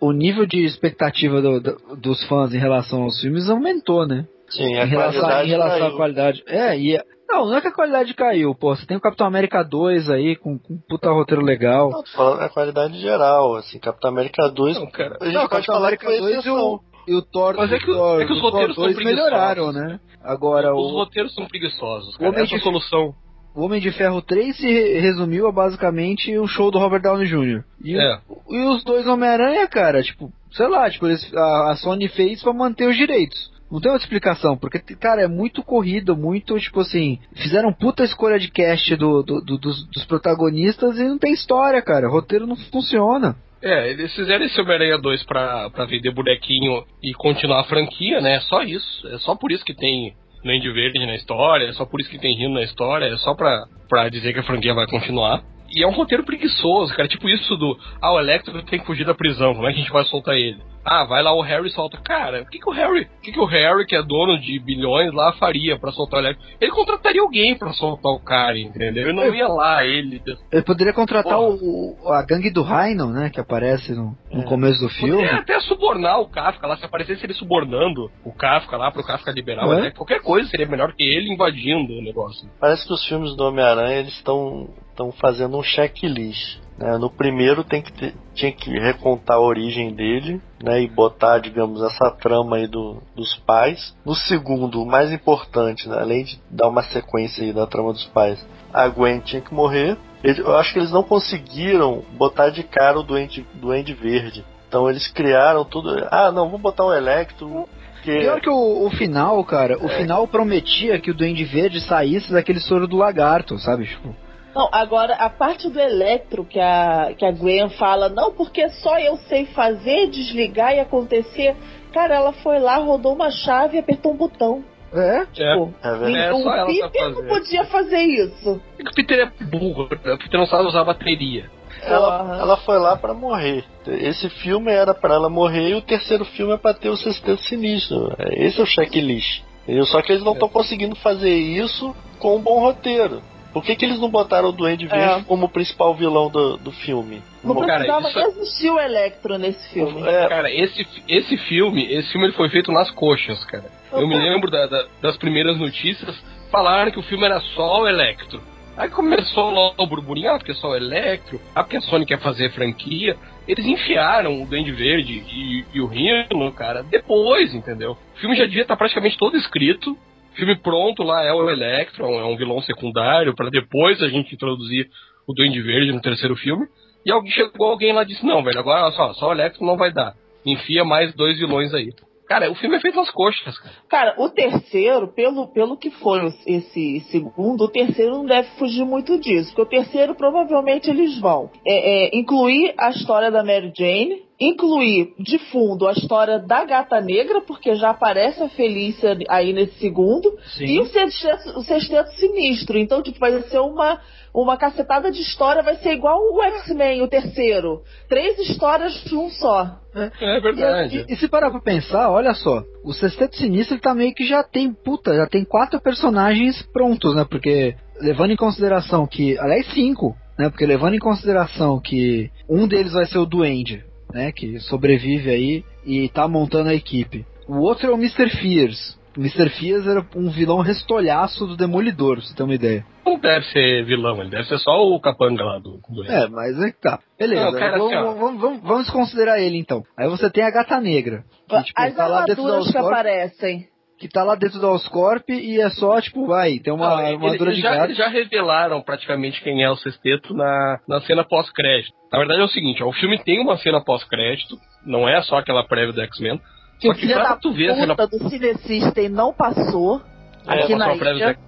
o nível de expectativa do- do- dos fãs em relação aos filmes aumentou, né? Sim, a em relação, qualidade em relação à qualidade. É, e. Não, não é que a qualidade caiu, pô. Você tem o Capitão América 2 aí, com, com um puta roteiro legal. Não, tô falando a qualidade geral, assim, Capitão América 2, Não, cara. a gente Não, pode Capitão falar que América foi 2 e exceção. o, e o Thor, Mas é que- o Thor, é que os o Thor roteiros são 2 preguiçosos. melhoraram, né? Agora, Os o, roteiros são preguiçosos, O cara. Homem Essa de- solução. o Homem de Ferro 3 se re- resumiu a basicamente o show do Robert Downey Jr. E, o- É. e os dois Homem-Aranha, cara, tipo, sei lá, tipo, eles, a, a Sony fez pra manter os direitos. Não tem outra explicação, porque, cara, é muito corrido, muito, tipo assim, fizeram puta escolha de cast do, do- do- dos, dos protagonistas e não tem história, cara. O roteiro não funciona. É, eles fizeram esse Homem-Aranha 2 pra, pra vender bonequinho e continuar a franquia, né? É só isso. É só por isso que tem Duende Verde na história, é só por isso que tem Rino na história, é só pra, pra dizer que a franquia vai continuar. E é um roteiro preguiçoso, cara. Tipo isso do. Ah, o Electro tem que fugir da prisão, como é que a gente vai soltar ele? Ah, vai lá o Harry solta. Cara, o que, que o Harry. O que, que o Harry, que é dono de bilhões, lá faria para soltar o Electro? Ele contrataria alguém para soltar o cara, entendeu? Ele não ia lá, ele. Ele poderia contratar o, a gangue do Rhino, né? Que aparece no, no é. começo do filme. Poderia até subornar o Kafka lá, se aparecesse ele subornando o Kafka lá pro Kafka liberar. É? Qualquer coisa seria melhor que ele invadindo o negócio. Parece que os filmes do Homem-Aranha eles estão estão fazendo um checklist. Né? No primeiro tem que ter, tinha que recontar a origem dele né? e botar, digamos, essa trama aí do, dos pais. No segundo, o mais importante, né? além de dar uma sequência aí da trama dos pais, a Gwen tinha que morrer. Eu acho que eles não conseguiram botar de cara o Duende, Duende Verde. Então eles criaram tudo. Ah, não, vamos botar o Electro. Que... Pior que o, o final, cara, o é. final prometia que o Duende Verde saísse daquele soro do lagarto, sabe? Tipo. Não, agora a parte do Electro que a, que a Gwen fala, não, porque só eu sei fazer, desligar e acontecer. Cara, ela foi lá, rodou uma chave e apertou um botão. É? Tipo, é, é, é o Peter não podia fazer isso. O Peter é burro, o Peter não sabe usar bateria. Ela, ela foi lá para morrer. Esse filme era para ela morrer e o terceiro filme é para ter o sexteto sinistro. Esse é o checklist. Só que eles não estão é. conseguindo fazer isso com um bom roteiro. Por que, que eles não botaram o Duende Verde é. como principal vilão do, do filme? Não precisava isso... existir o Electro nesse filme. É. Cara, esse, esse filme, esse filme ele foi feito nas coxas, cara. Eu me lembro da, da, das primeiras notícias, falaram que o filme era só o Electro. Aí começou lá o burburinho, ah, porque é só o Electro, ah, porque a Sony quer fazer franquia. Eles enfiaram o Duende Verde e, e o Rino, cara, depois, entendeu? O filme já devia estar praticamente todo escrito, filme pronto lá é o Electro, é um vilão secundário, para depois a gente introduzir o Duende Verde no terceiro filme. E alguém, chegou alguém lá e disse: Não, velho, agora só, só o Electro não vai dar. Enfia mais dois vilões aí. Cara, o filme é feito nas coxas, cara. Cara, o terceiro, pelo, pelo que foi esse segundo, o terceiro não deve fugir muito disso. Porque o terceiro, provavelmente, eles vão é, é, incluir a história da Mary Jane, incluir de fundo a história da Gata Negra, porque já aparece a Felícia aí nesse segundo, Sim. e o sexteto, o sexteto Sinistro. Então, tipo, vai ser uma, uma cacetada de história, vai ser igual o X-Men, o terceiro. Três histórias de um só. É, é verdade. E, e, se parar pra pensar, olha só, o Sexteto Sinistro tá meio que já tem, puta, já tem quatro personagens prontos, né? Porque, levando em consideração que, aliás, cinco, né? Porque levando em consideração que um deles vai ser o Duende, né? Que sobrevive aí e tá montando a equipe. O outro é o Mr. Fears. O Mr. Fears era um vilão restolhaço do Demolidor, pra você ter uma ideia. Não deve ser vilão, ele deve ser só o capanga lá do, do É, mas é que tá. Beleza, não, cara, vamos, assim, vamos, vamos, vamos, considerar ele então. Aí você tem a Gata Negra. Que, tipo, As tá da que aparecem que tá lá dentro da Oscorp e é só, tipo, vai, tem uma armadura de já, Eles já revelaram praticamente quem é o sexteto na, na cena pós-crédito. Na verdade é o seguinte, ó, o filme tem uma cena pós-crédito, não é só aquela prévia do X-Men. Que só que pra tu ver a cena... do Cine System não passou é, aqui na ilha.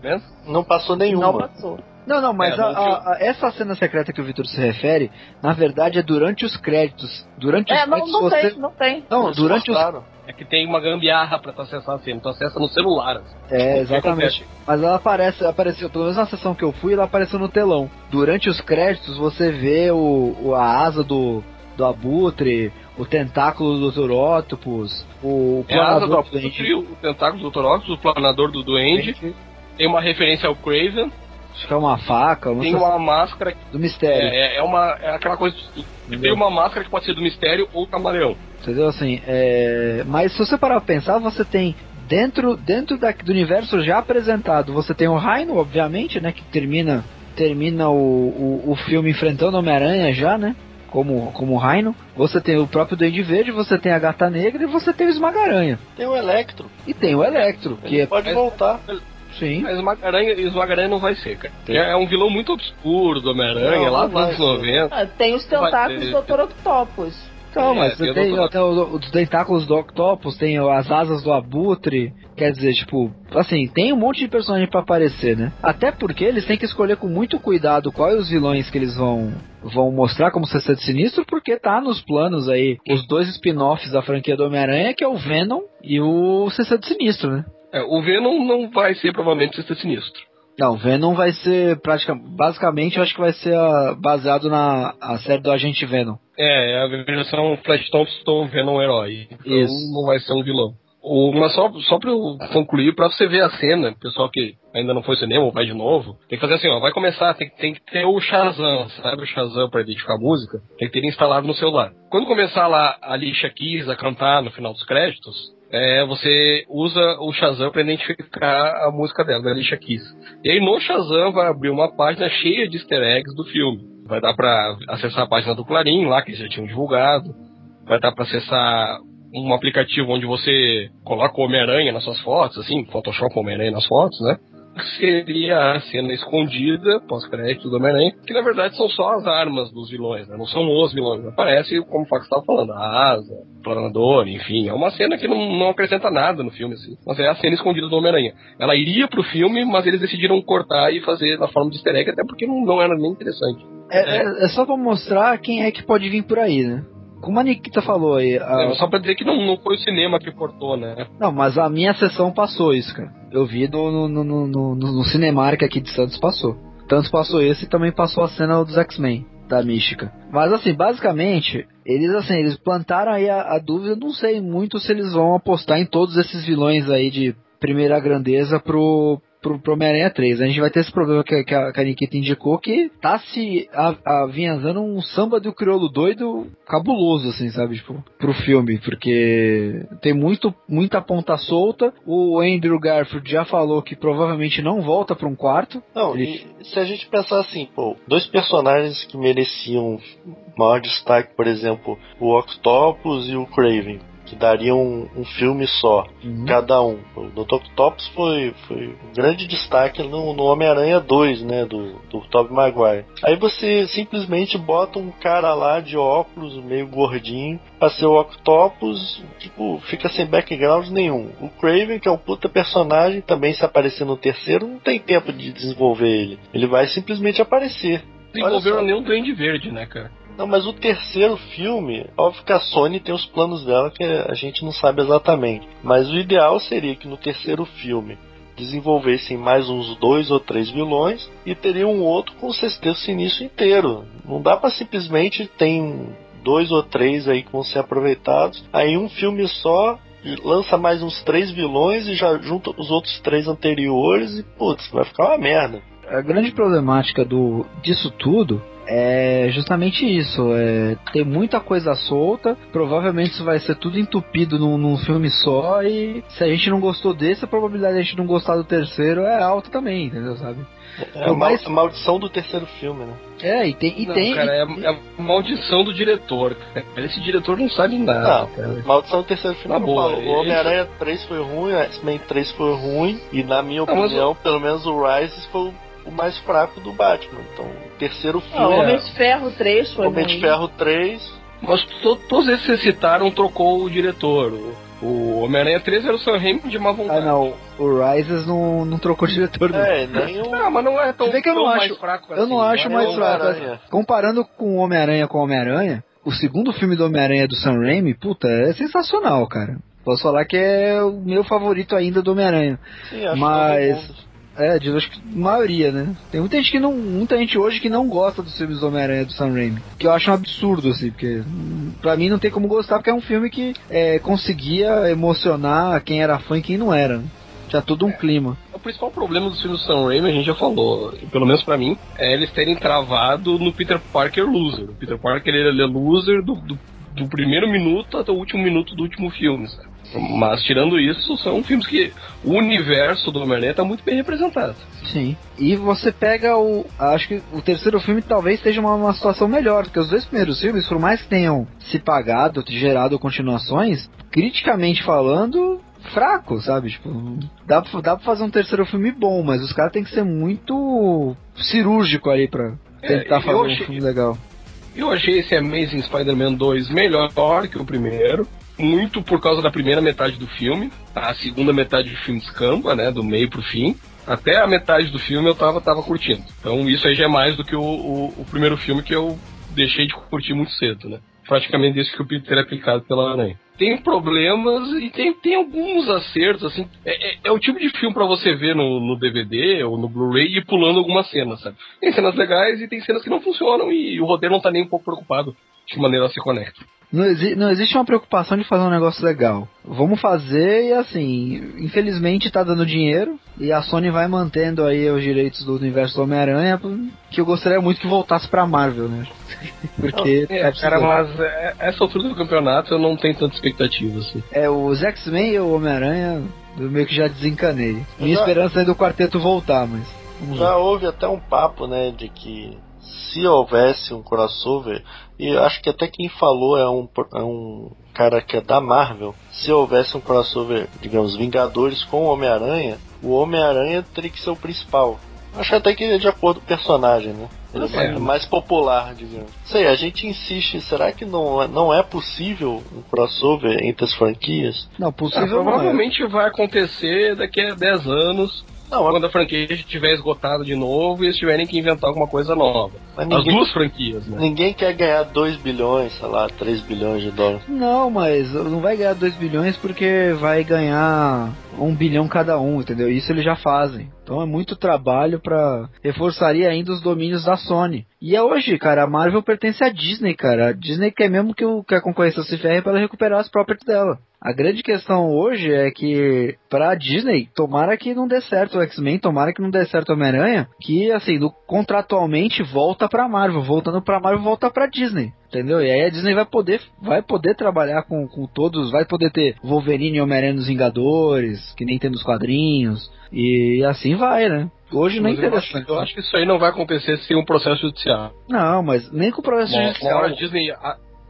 Não passou nenhuma. Não passou. Não, não, mas é, a, a, a, essa cena secreta que o Vitor se refere, na verdade é durante os créditos. Durante é, os não, créditos. Não você... tem, não tem. Não, durante os. É que tem uma gambiarra pra tu acessar a cena, tu acessa no celular. Assim. É, exatamente. Mas ela aparece, apareceu, pelo menos na sessão que eu fui, ela apareceu no telão. Durante os créditos você vê o, o a asa do, do abutre, o tentáculo do Dr. Octopus, o planador é a asa do, abutre, o tentáculo do Dr. Octopus, o planador do Duende. Tem uma referência ao Craven. Acho que é uma faca. Tem uma máscara. Do mistério. É, é, uma, é aquela coisa. Tem uma máscara que pode ser do mistério ou camaleão. Entendeu? Assim, é... Mas se você parar pra pensar, você tem dentro, dentro da, do universo já apresentado, você tem o Rhino, obviamente, né? Que termina, termina o, o, o filme enfrentando o Homem-Aranha já, né? Como, como o Rhino. Você tem o próprio Duende Verde, você tem a Gata Negra e você tem o Esmaga-Aranha. Tem o Electro. E tem o Electro. Ele que é pode é... voltar. Sim. Mas Esmaga-Aranha Esmaga não vai ser, cara. É, é um vilão muito obscuro do Homem-Aranha, lá dos anos 90. Ah, tem os tentáculos do Dr. Octopus. Não, mas é, tem, tem, tem os tentáculos do Octopus, tem as asas do Abutre. Quer dizer, tipo, assim, tem um monte de personagem para aparecer, né? Até porque eles têm que escolher com muito cuidado quais os vilões que eles vão vão mostrar como ser sinistro, porque tá nos planos aí os dois spin-offs da franquia do Homem-Aranha, que é o Venom e o Sexteto Sinistro, né? É, o Venom não vai ser provavelmente Sexteto Sinistro. Não, Venom vai ser praticamente. Basicamente, eu acho que vai ser a, baseado na a série do Agente Venom. É, é a versão Flash Thompson Venom Herói. Então Isso. não vai ser um vilão. O, mas só, só pra eu concluir, pra você ver a cena, pessoal que ainda não foi ao cinema ou vai de novo, tem que fazer assim, ó, vai começar, tem, tem que ter o Shazam, sabe o Shazam pra identificar a música? Tem que ter instalado no celular. Quando começar lá a Alicia Keys a cantar no final dos créditos, é, você usa o Shazam para identificar a música dela, da Alicia Keys. E aí no Shazam vai abrir uma página cheia de easter eggs do filme. Vai dar para acessar a página do Clarim, lá que eles já tinham divulgado. Vai dar para acessar um aplicativo onde você coloca o Homem-Aranha nas suas fotos, assim, Photoshop Homem-Aranha nas fotos, né? Seria a cena escondida, pós-crédito do Homem-Aranha, que na verdade são só as armas dos vilões, né? Não são os vilões. Aparece, como o Fox estava falando, a asa, o planador, enfim. É uma cena que não, não acrescenta nada no filme, assim. Mas é a cena escondida do Homem-Aranha. Ela iria pro filme, mas eles decidiram cortar e fazer na forma de easter egg, até porque não, não era nem interessante. É, é, é só pra mostrar quem é que pode vir por aí, né? Como a Nikita falou aí. a- É, só pra dizer que não, não foi o cinema que cortou, né? Não, mas a minha sessão passou isso, cara. Eu vi no, no, no, no, no Cinemark aqui de Santos passou. Tanto passou esse e também passou a cena dos X-Men, da Mística. Mas assim, basicamente, eles assim, eles plantaram aí a, a dúvida, não sei muito se eles vão apostar em todos esses vilões aí de primeira grandeza pro, pro, pro Homem-Aranha 3. A gente vai ter esse problema que, que, a, que a Nikita indicou, que tá se a- avinhando um samba do crioulo doido cabuloso, assim, sabe? Tipo, pro filme, porque tem muito, muita ponta solta. O Andrew Garfield já falou que provavelmente não volta pra um quarto. Não, Ele- e se a gente pensar assim, pô, dois personagens que mereciam maior destaque, por exemplo, o Octopus e o Craven, que dariam um, um filme só, cada um. O Dr. Octopus foi, foi um grande destaque no, no Homem-Aranha 2, né, do, do Tobey Maguire. Aí você simplesmente bota um cara lá de óculos, meio gordinho, pra ser o Octopus, tipo, fica sem background nenhum. O Craven, que é um puta personagem, também se aparecer no terceiro, não tem tempo de desenvolver ele. Ele vai simplesmente aparecer. Desenvolveram Olha só. nem um Duende Verde, né, cara? Não, mas o terceiro filme, óbvio que a Sony tem os planos dela que a gente não sabe exatamente. Mas o ideal seria que no terceiro filme desenvolvessem mais uns dois ou três vilões e teria um outro com o sexteto sinistro inteiro. Não dá pra simplesmente tem dois ou três aí que vão ser aproveitados. Aí um filme só lança mais uns três vilões e já junta os outros três anteriores e putz, vai ficar uma merda. A grande problemática do, disso tudo é justamente isso. É, tem muita coisa solta. Provavelmente isso vai ser tudo entupido num, num filme só. E se a gente não gostou desse, a probabilidade de a gente não gostar do terceiro é alta também, entendeu? Sabe? É a, mal- mais- a maldição do terceiro filme, né? É, e tem. E não, tem cara, é, é a maldição do diretor. cara. Esse diretor não sabe nada, Não, cara. Maldição do terceiro filme Na eu boa, falo. O Homem-Aranha 3 foi ruim, o X-Men 3 foi ruim, e na minha Não, mas opinião, pelo menos o Rises foi o- o mais fraco do Batman. Então, o terceiro Ah, filme Homem é de Ferro 3 foi Homem de ruim. Ferro 3. Mas to- todos esses que vocês citaram trocou o diretor. O, o Homem-Aranha 3 era o Sam Raimi de má Ah, vontade. não. O Rises não, não trocou diretor, não. É, nem o Ah, mas não é tão, Você vê que eu não tão acho- mais fraco eu não assim, acho né? mais o fraco. Homem-Aranha. Comparando com o Homem-Aranha com o Homem-Aranha, o segundo filme do Homem-Aranha do Sam Raimi, puta, é sensacional, cara. Posso falar que é o meu favorito ainda do Homem-Aranha. Sim, acho Mas-. É, de acho que maioria, né? Tem muita gente que não. Muita gente hoje que não gosta dos filmes do Homem-Aranha do Sam Raimi. Que eu acho um absurdo, assim, porque hum, pra mim não tem como gostar, porque é um filme que é, conseguia emocionar quem era fã e quem não era. né? Tinha todo um clima. O principal problema dos filmes do Sam Raimi, a gente já falou, pelo menos pra mim, é eles terem travado no Peter Parker loser. O Peter Parker ele, ele é loser do, do, do primeiro minuto até o último minuto do último filme, sabe? Mas tirando isso, são filmes que o universo do Homem-Aranha tá muito bem representado. Sim. E você pega o. Acho que o terceiro filme talvez seja uma, uma situação melhor, porque os dois primeiros filmes, por mais que tenham se pagado, gerado continuações, criticamente falando, fraco, sabe? Tipo, dá, pra- dá pra fazer um terceiro filme bom, mas os caras têm que ser muito cirúrgico ali pra É, tentar eu fazer um achei- filme legal. Eu achei esse Amazing Spider-Man 2 melhor que o primeiro. Muito por causa da primeira metade do filme. A segunda metade do filme descamba, né? Do meio pro fim. Até a metade do filme eu tava, tava curtindo. Então isso aí já é mais do que o, o, o primeiro filme que eu deixei de curtir muito cedo, né? praticamente desde que o Peter é aplicado pela aranha. Tem problemas e tem, tem alguns acertos, assim. É, é, é o tipo de filme para você ver no, no DVD ou no Blu-ray e pulando algumas cenas, sabe? Tem cenas legais e tem cenas que não funcionam e o roteiro não tá nem um pouco preocupado de maneira ela se conecta. Não, exi não, existe uma preocupação de fazer um negócio legal. Vamos fazer e assim, infelizmente tá dando dinheiro e a Sony vai mantendo aí os direitos do universo do Homem-Aranha, que eu gostaria muito que voltasse pra Marvel, né? Porque. É, tá cara, mas é, essa altura do campeonato eu não tenho tanta expectativa, assim. É, os X-Men e o Homem-Aranha, eu meio que já desencanei. Minha já... esperança é do quarteto voltar, mas. Já houve até um papo, né, de que se houvesse um crossover, e acho que até quem falou é um, é um cara que é da Marvel, se houvesse um crossover, digamos, Vingadores com o Homem-Aranha, o Homem-Aranha teria que ser o principal. Acho até que é de acordo com o personagem, né? Ele é, é mais popular, digamos. Sei, a gente insiste, será que não, é, não é possível um crossover entre as franquias? Não, possível. Ah, provavelmente é. vai acontecer daqui a 10 anos não, quando a franquia estiver esgotada de novo e eles tiverem que inventar alguma coisa nova. Ninguém, As duas franquias, né? Ninguém quer ganhar 2 bilhões, sei lá, 3 bilhões de dólares. Não, mas não vai ganhar 2 bilhões porque vai ganhar 1 um bilhão cada um, entendeu? Isso eles já fazem. Então é muito trabalho para reforçaria ainda os domínios da Sony. E é hoje, cara, a Marvel pertence à Disney, cara. A Disney quer mesmo que, o, que a concorrência se ferre para recuperar as properties dela. A grande questão hoje é que pra Disney, tomara que não dê certo o X-Men, tomara que não dê certo o Homem-Aranha, que assim, do, contratualmente volta pra Marvel, voltando pra Marvel, volta pra Disney. Entendeu? E aí a Disney vai poder, vai poder trabalhar com, com todos, vai poder ter Wolverine e Homem-Aranha nos Vingadores, que nem tem nos quadrinhos, e assim vai, né? Hoje não é interessante. Eu acho, que isso aí não vai acontecer sem um processo judicial. Não, mas nem com o processo uma, judicial. Uma hora a Disney,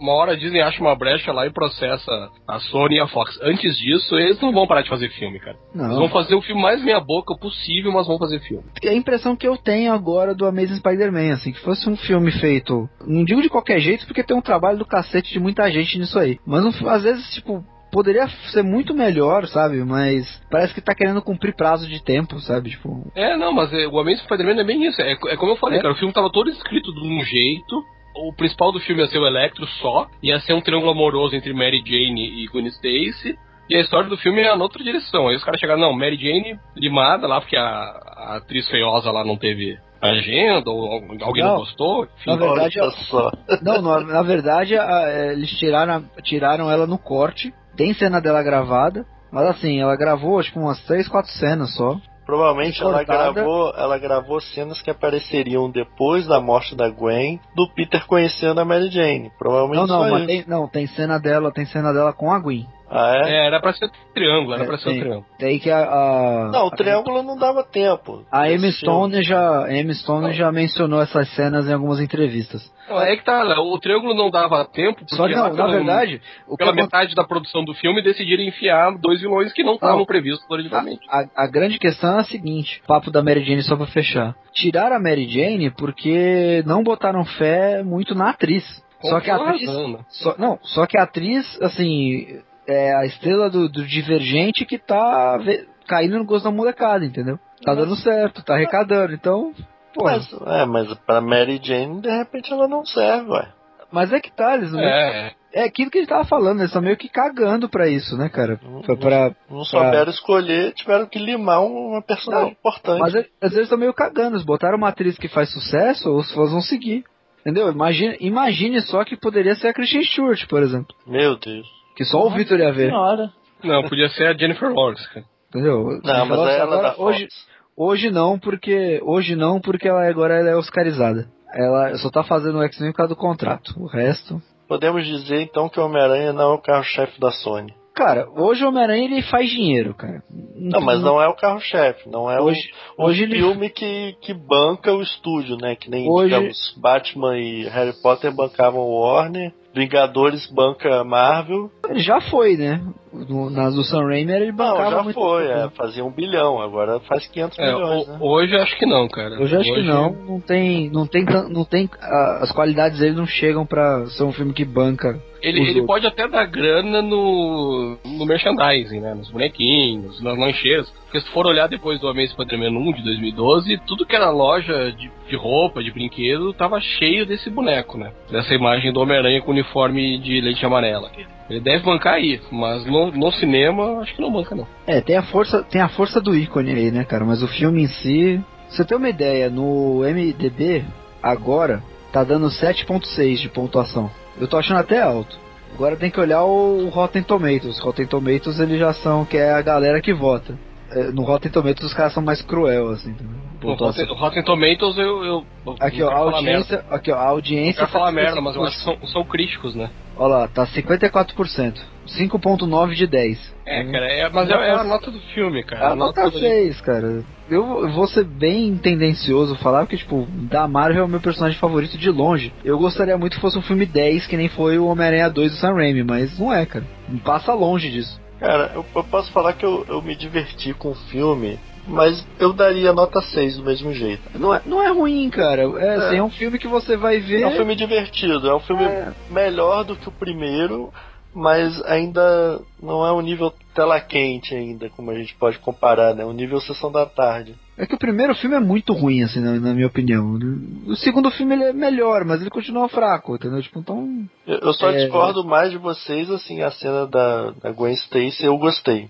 uma hora a Disney acha uma brecha lá e processa a Sony e a Fox. Antes disso, eles não vão parar de fazer filme, cara. Não. Eles vão fazer o filme mais meia boca possível, mas vão fazer filme. É a impressão que eu tenho agora do Amazing Spider-Man, assim, que fosse um filme feito, não digo de qualquer jeito, porque tem um trabalho do cacete de muita gente nisso aí. Mas às vezes, tipo, poderia ser muito melhor, sabe? Mas parece que tá querendo cumprir prazo de tempo, sabe? Tipo... É, não, mas é, o Amazing Spider-Man é bem isso. É, é como eu falei, é. cara, o filme tava todo escrito de um jeito, o principal do filme ia ser o Electro só, ia ser um triângulo amoroso entre Mary Jane e Gwen Stacy. E a história do filme é na outra direção. Aí os caras chegaram, não, Mary Jane limada lá, porque a, a atriz feiosa lá não teve agenda, ou alguém não, não gostou. Enfim, na verdade, só. Não, na, na verdade, a, eles tiraram, tiraram ela no corte. Tem cena dela gravada, mas assim, ela gravou tipo umas 3, 4 cenas só. Provavelmente ela gravou, ela gravou cenas que apareceriam depois da morte da Gwen, do Peter conhecendo a Mary Jane. Provavelmente não, não, mas tem, não, tem cena dela, tem cena dela com a Gwen. Ah, é? é? era pra ser triângulo, era é, pra ser tem, um triângulo. Tem que a, a Não, o triângulo a, não dava tempo. A Emma Stone já, Emma Stone já mencionou essas cenas em algumas entrevistas. Não, é que tá, o triângulo não dava tempo, porque Só que não, na verdade, pela metade da produção do filme decidiram enfiar dois vilões que não estavam previstos originalmente. A, a, a, grande questão é a seguinte, papo da Mary Jane só pra fechar. Tiraram a Mary Jane porque não botaram fé muito na atriz. Só que a atriz. Só, não, só que a atriz, assim, é a estrela do, do Divergente que tá caindo no gosto da molecada, entendeu? Tá dando certo, tá arrecadando, então. Pô. Mas, é, mas pra Mary Jane, de repente ela não serve, ué. Mas é que tá, eles não. É. é aquilo que a gente tava falando, eles estão meio que cagando pra isso, né, cara? Pra, pra, não, souberam pra... escolher, tiveram que limar uma personagem não, importante. Mas às vezes estão meio cagando, eles botaram uma atriz que faz sucesso, os fãs vão seguir. Entendeu? Imagine, imagine só que poderia ser a Christian Stewart, por exemplo. Meu Deus. Que só o Victor ia ver. Senhora. Não, podia ser a Jennifer Lawrence, cara. Entendeu? Não, mas ela agora, hoje, hoje não, porque hoje não, porque ela agora ela é oscarizada. Ela só tá fazendo o X-Men por causa do contrato. O resto. Podemos dizer então que o Homem-Aranha não é o carro-chefe da Sony. Cara, hoje o Homem-Aranha ele faz dinheiro, cara. Não, mas não é o carro-chefe, não é hoje, o, hoje o filme ele... que, que banca o estúdio, né? Que nem, hoje... digamos, Batman e Harry Potter bancavam o Warner, Vingadores banca Marvel. Ele já foi, né? No, nas do Sam Raimi ele bancava Não, já muito foi, é, fazia um bilhão, agora faz 500 É, milhões, o- né? Hoje acho que não, cara. Eu já acho que Hoje- não, não tem, não tem, não tem, as qualidades dele não chegam pra ser um filme que banca. Ele, ele outros. pode até dar grana no, no merchandising, né? Nos bonequinhos, nas lancheiras. Porque se for olhar depois do Homem Spider-Man 1 de 2012, tudo que era loja de, de roupa, de brinquedo, tava cheio desse boneco, né? Dessa imagem do Homem-Aranha com uniforme de leite amarela. Ele deve bancar aí, mas no, no cinema, acho que não banca não. É, tem a força, tem a força do ícone aí, né, cara? Mas o filme em si, você ter uma ideia, no MDB agora tá dando 7.6 de pontuação. Eu tô achando até alto. Agora tem que olhar o Rotten Tomatoes. Rotten Tomatoes eles já são que é a galera que vota. É, No Rotten Tomatoes os caras são mais cruel assim. No. Rotten, Rotten Tomatoes eu. eu eu Aqui ó, a quero falar audiência, aqui ó, a audiência quero falar tá merda, mas eu acho que são, são críticos, né? Olha lá, tá 54%. 5.9 de 10. É, cara, é, mas é, é a nota do filme, cara. É a A nota do- 6, cara. Eu eu vou ser bem tendencioso falar, porque, tipo, da Marvel é o meu personagem favorito de longe. Eu gostaria muito que fosse um filme 10, que nem foi o Homem-Aranha 2 do Sam Raimi, mas não é, cara. Passa longe disso. Cara, eu, eu posso falar que eu, eu me diverti com o filme, mas eu daria nota 6 do mesmo jeito. Não é, não é ruim, cara. É, assim, é um filme que você vai ver. É um filme divertido, é um filme É. melhor do que o primeiro, mas ainda não é um nível tela quente ainda, como a gente pode comparar, né? Um nível sessão da tarde. É que o primeiro filme é muito ruim, assim, na, na minha opinião. O segundo filme ele é melhor, mas ele continua fraco, entendeu? Tipo, então. Eu, eu só É. discordo mais de vocês, assim, a cena da, da Gwen Stacy eu gostei.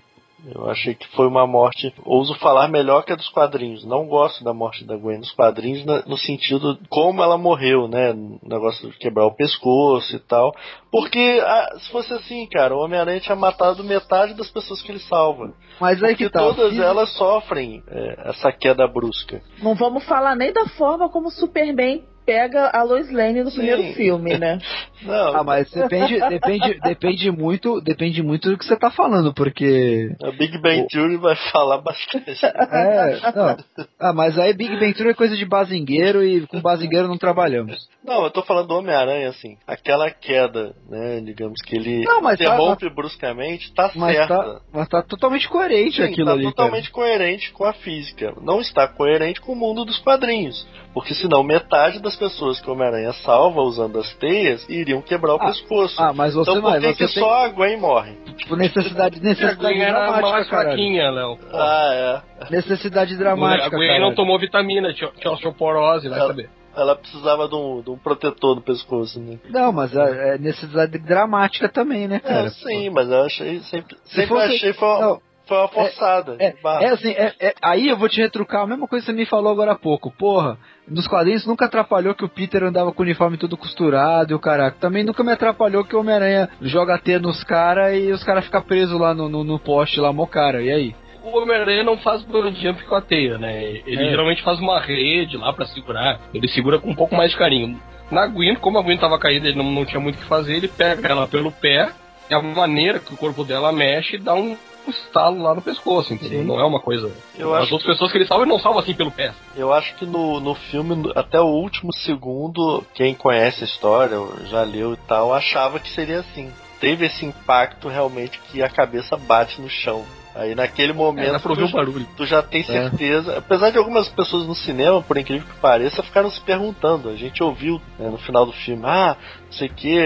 Eu achei que foi uma morte, ouso falar melhor que a dos quadrinhos. Não gosto da morte da Gwen nos quadrinhos, no sentido como ela morreu, né? O negócio de quebrar o pescoço e tal. Porque ah, se fosse assim, cara, o Homem-Aranha tinha matado metade das pessoas que ele salva. Mas aí Porque que tá. todas fisi- elas sofrem é, essa queda brusca. Não vamos falar nem da forma como o Superman pega a Lois Lane no Sim. primeiro filme, né? Não, Ah, mas depende, depende, depende muito, depende muito do que você tá falando, porque a Big Bang Theory vai falar bastante. É, não. Ah, mas aí Big Bang Theory é coisa de bazingueiro e com bazingueiro não trabalhamos. Não, eu tô falando do Homem-Aranha, assim. Aquela queda, né? Digamos que ele Não, mas tá- interrompe bruscamente, tá Mas certa. tá, mas tá totalmente coerente Sim, aquilo tá ali, totalmente coerente com a física. Não está coerente com o mundo dos quadrinhos. Porque senão metade das pessoas que o Homem-Aranha salva usando as teias iriam quebrar o Ah, pescoço. Ah, mas você então não, por que, tem só a Gwen morre? tipo, necessidade, A necessidade Gwen era dramática, mais caralho. fraquinha, Léo. Ah, é. Necessidade A dramática, Gwen cara. não tomou vitamina, tinha, tinha osteoporose, vai Ela- saber. Ela precisava de um, de um protetor no pescoço, né? Não, mas é, é necessidade dramática também, né, cara? é, sim, mas eu achei sempre, Se sempre fosse- achei foi uma, não, foi uma forçada. É, barra. é assim, é- é- aí eu vou te retrucar a mesma coisa que você me falou agora há pouco. Porra, nos quadrinhos nunca atrapalhou que o Peter andava com o uniforme tudo costurado e o caraca. Também nunca me atrapalhou que o Homem-Aranha joga T nos caras e os caras ficam presos lá no, no, no poste lá, mo cara. E aí? O Homem-Aranha não faz bungee jump com a teia, né? Ele É. geralmente faz uma rede lá pra segurar. Ele segura com um pouco mais de carinho. Na Gwen, como a Gwen tava caída, ele não, não tinha muito o que fazer, ele pega ela pelo pé, é a maneira que o corpo dela mexe e dá um estalo lá no pescoço, entendeu? Sim. Não é uma coisa. Eu As acho outras pessoas que ele salva, ele não salva assim pelo pé. Eu acho que no, no filme, até o último segundo, quem conhece a história, já leu e tal, achava que seria assim. Teve esse impacto realmente que a cabeça bate no chão. Aí naquele É, momento o tu, barulho. tu já tem certeza. Apesar de algumas pessoas no cinema, por incrível que pareça, ficaram se perguntando. A gente ouviu né, no final do filme, ah, não sei o que,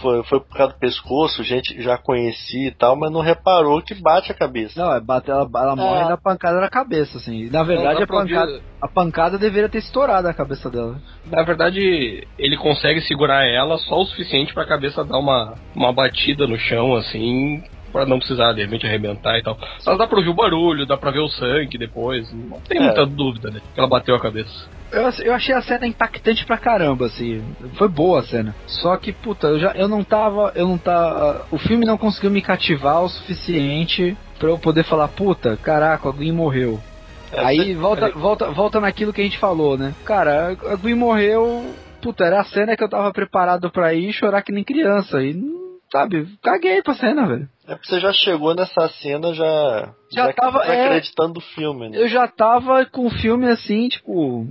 foi, foi por causa do pescoço, gente já conhecia e tal, mas não reparou que bate a cabeça. Não, é bate, ela, ela morre É. na pancada na cabeça, assim. Na verdade, Não, a, pancada, a pancada deveria ter estourado a cabeça dela. Na verdade, ele consegue segurar ela só o suficiente pra cabeça dar uma, uma batida no chão, assim, pra não precisar de repente arrebentar e tal. Só dá pra ouvir o barulho, dá pra ver o sangue depois. Não tem É. muita dúvida, né? Que ela bateu a cabeça. Eu, eu achei a cena impactante pra caramba, assim. Foi boa a cena. Só que, puta, eu já eu não tava. Eu não tava. O filme não conseguiu me cativar o suficiente pra eu poder falar, puta, caraca, a Gwen morreu. É, Aí volta, volta, volta naquilo que a gente falou, né? Cara, a Gwen morreu. Puta, era a cena que eu tava preparado pra ir chorar que nem criança. E, sabe, caguei pra cena, velho. É porque você já chegou nessa cena já. Já tava, é. acreditando no filme, né? Eu já tava com o filme assim, tipo.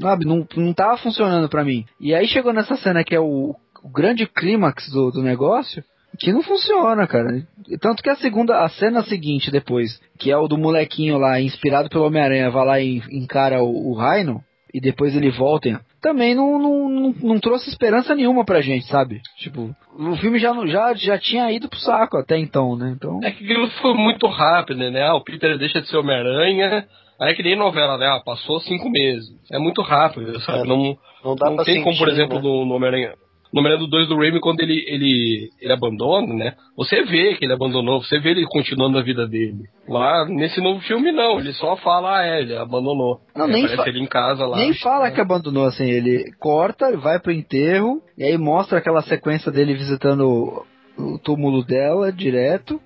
Sabe, não, não tava funcionando pra mim. E aí chegou nessa cena que é o, o grande clímax do, do negócio. que não funciona, cara. Tanto que a segunda, a cena seguinte depois, que é o do molequinho lá, inspirado pelo Homem-Aranha, vai lá e encara o, o Rhino, e depois ele volta, também não, não, não, não, trouxe esperança nenhuma pra gente, sabe? Tipo, o filme já, já, já tinha ido pro saco até então, né? Então... É que aquilo foi muito rápido, né? Ah, o Peter deixa de ser Homem-Aranha, aí é que nem novela, né? Ah, passou cinco meses. É muito rápido, sabe? É, não, não, dá não tem como, por exemplo, né? no, no Homem-Aranha número 2 do Raimi, quando ele, ele, ele abandona, né? Você vê que ele abandonou, você vê ele continuando a vida dele. Lá, nesse novo filme, não. Ele só fala, ah, é, ele abandonou. Não, nem fa- ele em casa lá. Nem fala é. que abandonou, assim. Ele corta, vai pro enterro, e aí mostra aquela sequência dele visitando o túmulo dela direto.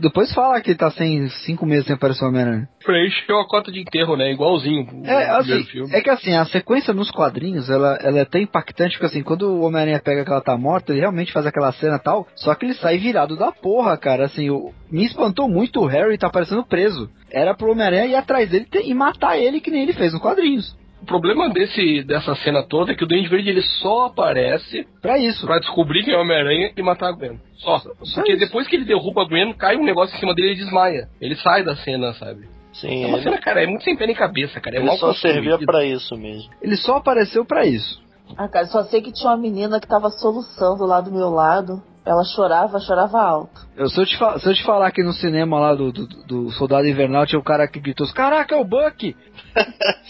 Depois fala que tá sem cinco meses sem aparecer o Homem-Aranha. Preencheu a cota de enterro, né? Igualzinho. É, assim, é que assim, a sequência nos quadrinhos, ela, ela é tão impactante, porque assim, quando o Homem-Aranha pega que ela tá morta, ele realmente faz aquela cena tal, só que ele sai virado da porra, cara. Assim, o, me espantou muito o Harry tá parecendo preso. Era pro Homem-Aranha ir atrás dele e matar ele, que nem ele fez nos quadrinhos. O problema desse, dessa cena toda é que o Duende Verde ele só aparece para isso, para descobrir quem é o Homem-Aranha e matar a Gwen. Só. só porque isso. depois que ele derruba a Gwen, cai um negócio em cima dele e ele desmaia. Ele sai da cena, sabe? Sim. É uma ele... cena, cara, é muito sem pé nem cabeça, cara. É ele só servia para isso mesmo. Ele só apareceu para isso. Ah, cara, só sei que tinha uma menina que tava soluçando lá do meu lado. Ela chorava, chorava alto. Eu, se, eu te, se eu te falar que no cinema lá do, do, do Soldado Invernal tinha o um cara que gritou: Caraca, é o Buck!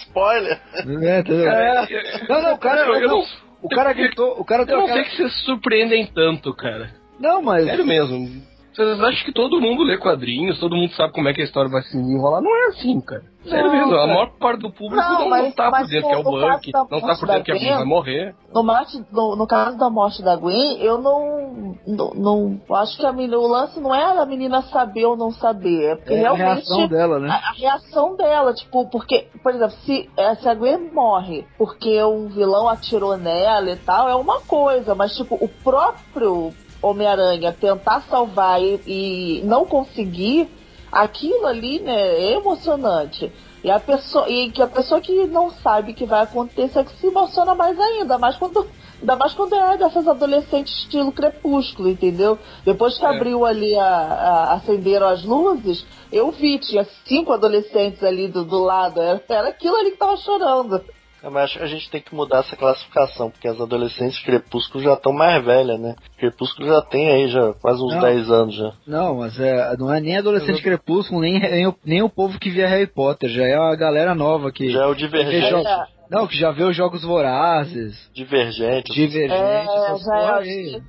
Spoiler! É, é. Não, não, o cara. Eu, não, o cara gritou. O cara eu não sei que vocês se surpreendem tanto, cara. Não, mas. Sério mesmo. Vocês acham que todo mundo lê quadrinhos, todo mundo sabe como é que a história vai se enrolar? Não é assim, cara. Sério não, mesmo, a maior parte do público não, não, mas, não tá por dentro que é o Buck, não tá por dentro que a Gwen vai morrer. No, morte, no, no, caso da morte da Gwen, eu não, não, não acho que a menina, o lance não é a menina saber ou não saber, é porque é realmente... a reação dela, né? A, a, reação dela, tipo, porque, por exemplo, se, é, se a Gwen morre porque um vilão atirou nela e tal, é uma coisa, mas tipo, o próprio Homem-Aranha tentar salvar e, e, não conseguir, aquilo ali, né, é emocionante. E a pessoa, e que a pessoa que não sabe que vai acontecer é que se emociona mais ainda, mais quando Ainda mais quando é dessas adolescentes estilo crepúsculo, entendeu? Depois que é. abriu ali, a, a, acenderam as luzes, eu vi, tinha cinco adolescentes ali do, do lado. Era, era aquilo ali que tava chorando. É, mas acho que a gente tem que mudar essa classificação, porque as adolescentes Crepúsculo já estão mais velhas, né? Crepúsculo já tem aí já quase uns não, 10 anos já. Não, mas é, não é nem adolescente Crepúsculo, nem, nem, o, nem o povo que via Harry Potter, já é a galera nova que. Já é o Divergente. Não, que já vê os jogos vorazes. Divergente. Divergente. É, já é aí.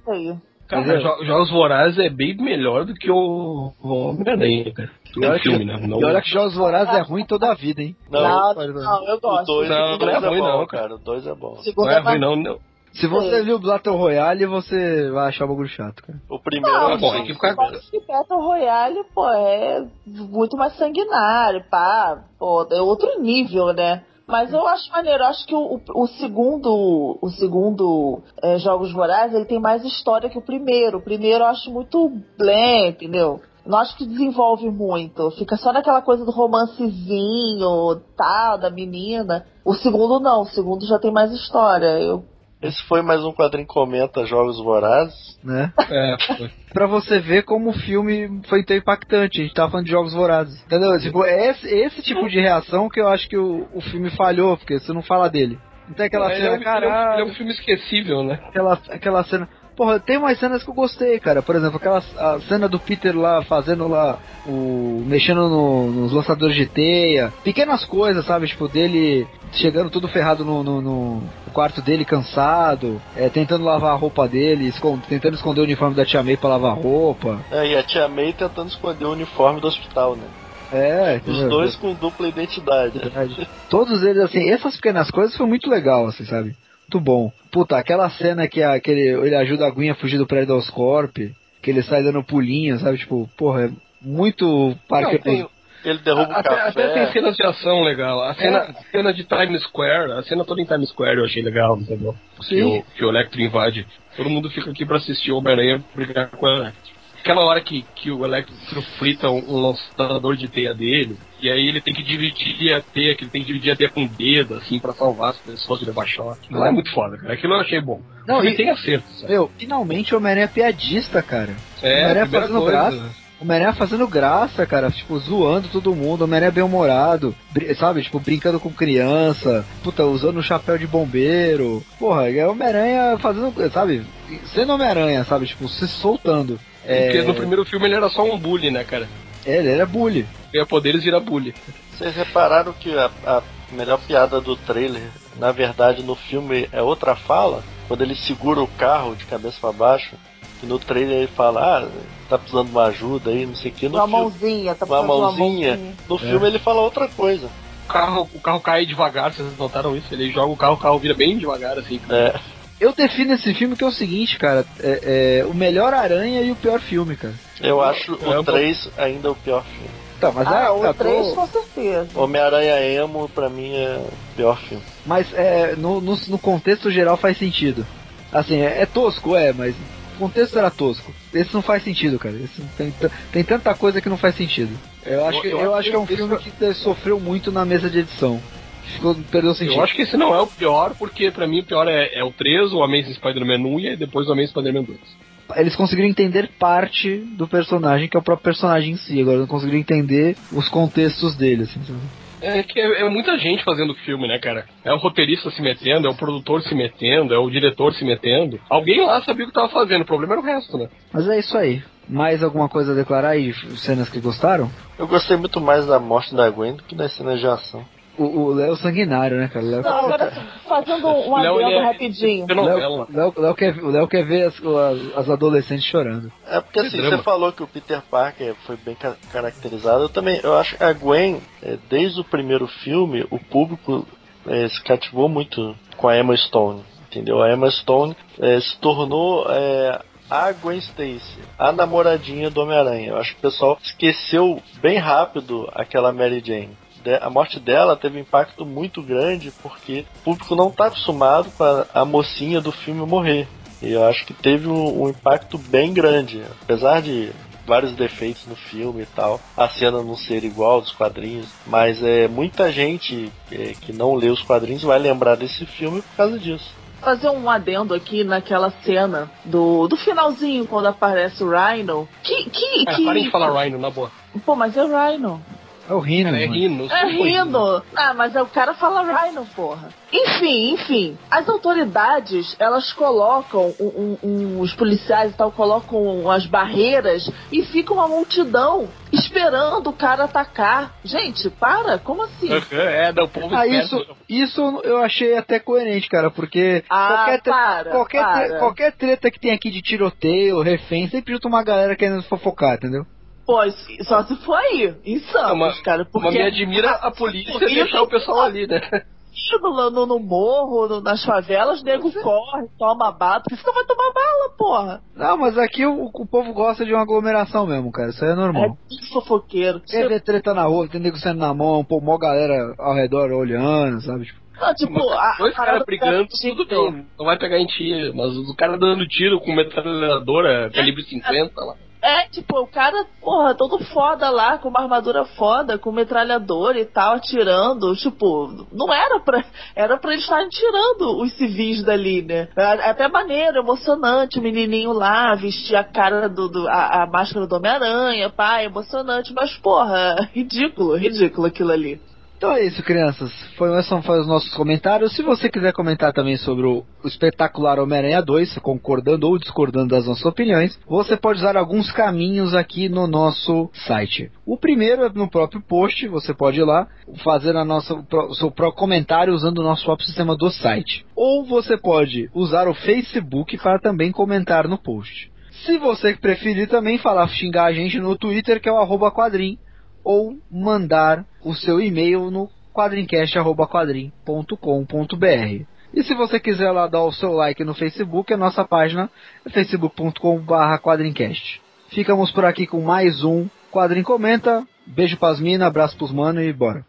Cara, Jogos Vorazes é bem melhor do que o Homem-Aranha, cara. E olha, filme, que, né? não... e olha que Jogos Vorazes é ruim toda a vida, hein? Não, não, não eu gosto. O dois, não, não é, é ruim, bom, não, cara. O 2 é bom. Não é ruim, não. não. Se você viu Battle Royale, você vai achar o bagulho chato, cara. O primeiro não, é bom. Que ficar... que Battle Royale, pô, é muito mais sanguinário, pá. Pô, é outro nível, né? Mas eu acho maneiro, eu acho que o, o segundo, o segundo é, Jogos Vorazes, ele tem mais história que o primeiro. O primeiro eu acho muito blend, entendeu? Não acho que desenvolve muito. Fica só naquela coisa do romancezinho, tal, da menina. O segundo não, o segundo já tem mais história. Eu esse foi mais um quadrinho comenta Jogos Vorazes. Né? É, foi. pra você ver como o filme foi tão impactante. A gente tava falando de Jogos Vorazes. Entendeu? Tipo, é esse, esse tipo de reação que eu acho que o, o filme falhou, porque você não fala dele. Então aquela é, cena, é um, Ele é um filme esquecível, né? Aquela, aquela cena. Porra, tem umas cenas que eu gostei, cara. Por exemplo, aquela a cena do Peter lá fazendo lá o. mexendo no, nos lançadores de teia. Pequenas coisas, sabe? Tipo, dele chegando tudo ferrado no, no, no quarto dele, cansado, é, tentando lavar a roupa dele, escond tentando esconder o uniforme da Tia May pra lavar a roupa. É, e a Tia May tentando esconder o uniforme do hospital, né? É, os dois com dupla identidade. Todos eles, assim, essas pequenas coisas foi muito legal, assim, sabe? Muito bom. Puta, aquela cena que, a, que ele, ele ajuda a Gwen a fugir do prédio da Oscorp, que ele sai dando pulinho, sabe? Tipo, porra, é muito parque. Não, ele derruba até, o café. Até tem cenas de ação legal. A cena, é. cena de Times Square, a cena toda em Times Square eu achei legal, entendeu? Sim. Que o, que o Electro invade. Todo mundo fica aqui pra assistir o Homem-Aranha brigar com a Electro. Aquela hora que, que o Electro frita um, um lançador de teia dele, e aí ele tem que dividir a teia, que ele tem que dividir a teia com o dedo, assim, pra salvar as pessoas de levar choque. Lá é muito foda, cara. Aquilo eu achei bom. Não, ele e- tem acerto, sabe? Meu, finalmente o Homem-Aranha é piadista, cara. É, Homem-Aranha fazendo coisa. graça. O Homem-Aranha fazendo graça, cara, tipo, zoando todo mundo, o Homem-Aranha bem-humorado, bri- sabe, tipo, brincando com criança, puta, usando o chapéu de bombeiro. Porra, é o Homem-Aranha fazendo, sabe, sendo Homem-Aranha, sabe, tipo, se soltando. É, Porque no primeiro filme ele era só um bully, né, cara? é, ele era bully. Ganha poderes e vira bully. Vocês repararam que a, a melhor piada do trailer, na verdade, no filme é outra fala? Quando ele segura o carro de cabeça pra baixo, que no trailer ele fala, ah, tá precisando de uma ajuda aí, não sei o que. No Uma filme, mãozinha, tá uma precisando de uma mãozinha. mãozinha. No filme ele fala outra coisa. O carro, o carro cai devagar, vocês notaram isso? Ele joga o carro, o carro vira bem devagar, assim. É, Eu defino esse filme que é o seguinte, cara, é, é o melhor Aranha e o pior filme, cara. eu acho é um o 3 ainda o pior filme. Tá, mas Ah, ah, o tá, 3 tô- com certeza. Homem-Aranha Emo, pra mim, é o pior filme. Mas é, no, no, no contexto geral faz sentido. Assim, é, é tosco, é, mas o contexto era tosco. Esse não faz sentido, cara. Esse tem, tem tanta coisa que não faz sentido. Eu acho, que, eu eu acho que é um filme isso- que sofreu muito na mesa de edição. Perdeu sentido. Eu acho que esse não é o pior, porque pra mim o pior é, é o 3, o Amazing Spider-Man 1 e depois o Amazing Spider-Man 2. Eles conseguiram entender parte do personagem, que é o próprio personagem em si. Agora não conseguiram entender os contextos dele, assim. É que é, é muita gente fazendo filme, né, cara? É o roteirista se metendo, é o produtor se metendo, é o diretor se metendo. Alguém lá sabia o que tava fazendo, o problema era o resto, né? Mas é isso aí. Mais alguma coisa a declarar aí? Cenas que gostaram? Eu gostei muito mais da morte da Gwen do que das cenas de ação. O o Léo sanguinário, né, cara? Léo, Não, agora, fazendo um Léo, adendo é- rapidinho. É. Léo, Léo, Léo quer, o Léo quer ver as, as, as adolescentes chorando. É porque Que assim, drama. você falou que o Peter Parker foi bem ca- caracterizado. Eu também, eu acho que a Gwen, é, desde o primeiro filme, o público é, se cativou muito com a Emma Stone. Entendeu? A Emma Stone é, se tornou é, a Gwen Stacy, a namoradinha do Homem-Aranha. Eu acho que o pessoal esqueceu bem rápido aquela Mary Jane. De- A morte dela teve um impacto muito grande porque o público não está acostumado com a, a mocinha do filme morrer. E eu acho que teve um, um impacto bem grande. Apesar de vários defeitos no filme e tal, a cena não ser igual dos quadrinhos, mas é muita gente é, que não lê os quadrinhos vai lembrar desse filme por causa disso. fazer um adendo aqui naquela cena do, do finalzinho, quando aparece o Rhino. Que. que, Cara, que... parem de falar Rhino, na boa. Pô, mas é o Rhino. É o Rino, Cara, é. Rhino. É Rhino. Ah, mas é o cara fala Rhino, porra. Enfim, enfim. As autoridades, elas colocam, um, um- um- os policiais e tal, colocam as barreiras e fica uma multidão esperando o cara atacar. Gente, para, como assim? É, não, o povo Ah, isso, isso eu achei até coerente, cara, porque Ah, qualquer, tre- para, qualquer, tre- para. qualquer treta que tem aqui de tiroteio, refém, sempre junta uma galera querendo fofocar, entendeu? Pô, só se for aí, em Santos, Não, mas- cara. Porque Mas me admira a polícia Isso- deixar o pessoal ali, né? no, no, no morro, no- nas favelas, nego corre, toma bala, porque senão vai tomar bala, porra. Não, mas aqui o, o povo gosta de uma aglomeração mesmo, cara, isso aí é É normal. tudo fofoqueiro. Quer ver treta na rua, tem nego saindo na mão, pô, mó galera ao redor olhando, sabe? Tipo, Não, tipo, Mas a, dois caras brigando, do- tudo bem. Não vai pegar em ti, mas o cara dando tiro com metralhadora calibre 50 lá. É, tipo, o cara, porra, todo foda lá, com uma armadura foda, com metralhador e tal, atirando. Tipo, não era pra. Era pra eles estarem tirando os civis dali, né? É Até maneiro, emocionante, o menininho lá, vestir a cara do. do- a, a máscara do Homem-Aranha, pá, emocionante, mas, porra, ridículo, ridículo aquilo ali. Então é isso, crianças. Foi, esses foi os nossos comentários. Se você quiser comentar também sobre o, o espetacular Homem-Aranha 2, concordando ou discordando das nossas opiniões, você pode usar alguns caminhos aqui no nosso site. O primeiro é no próprio post, você pode ir lá fazer a nossa, o seu próprio comentário usando o nosso próprio sistema do site. Ou você pode usar o Facebook para também comentar no post. Se você preferir também falar, xingar a gente no Twitter, que é o arroba quadrim, ou mandar o seu e-mail no quadrincast.quadrim.com.br. E se você quiser lá dar o seu like no Facebook, a nossa página é facebook.com.br. Ficamos por aqui com mais um Quadrim Comenta. Beijo pras minas, abraço pros mano e bora.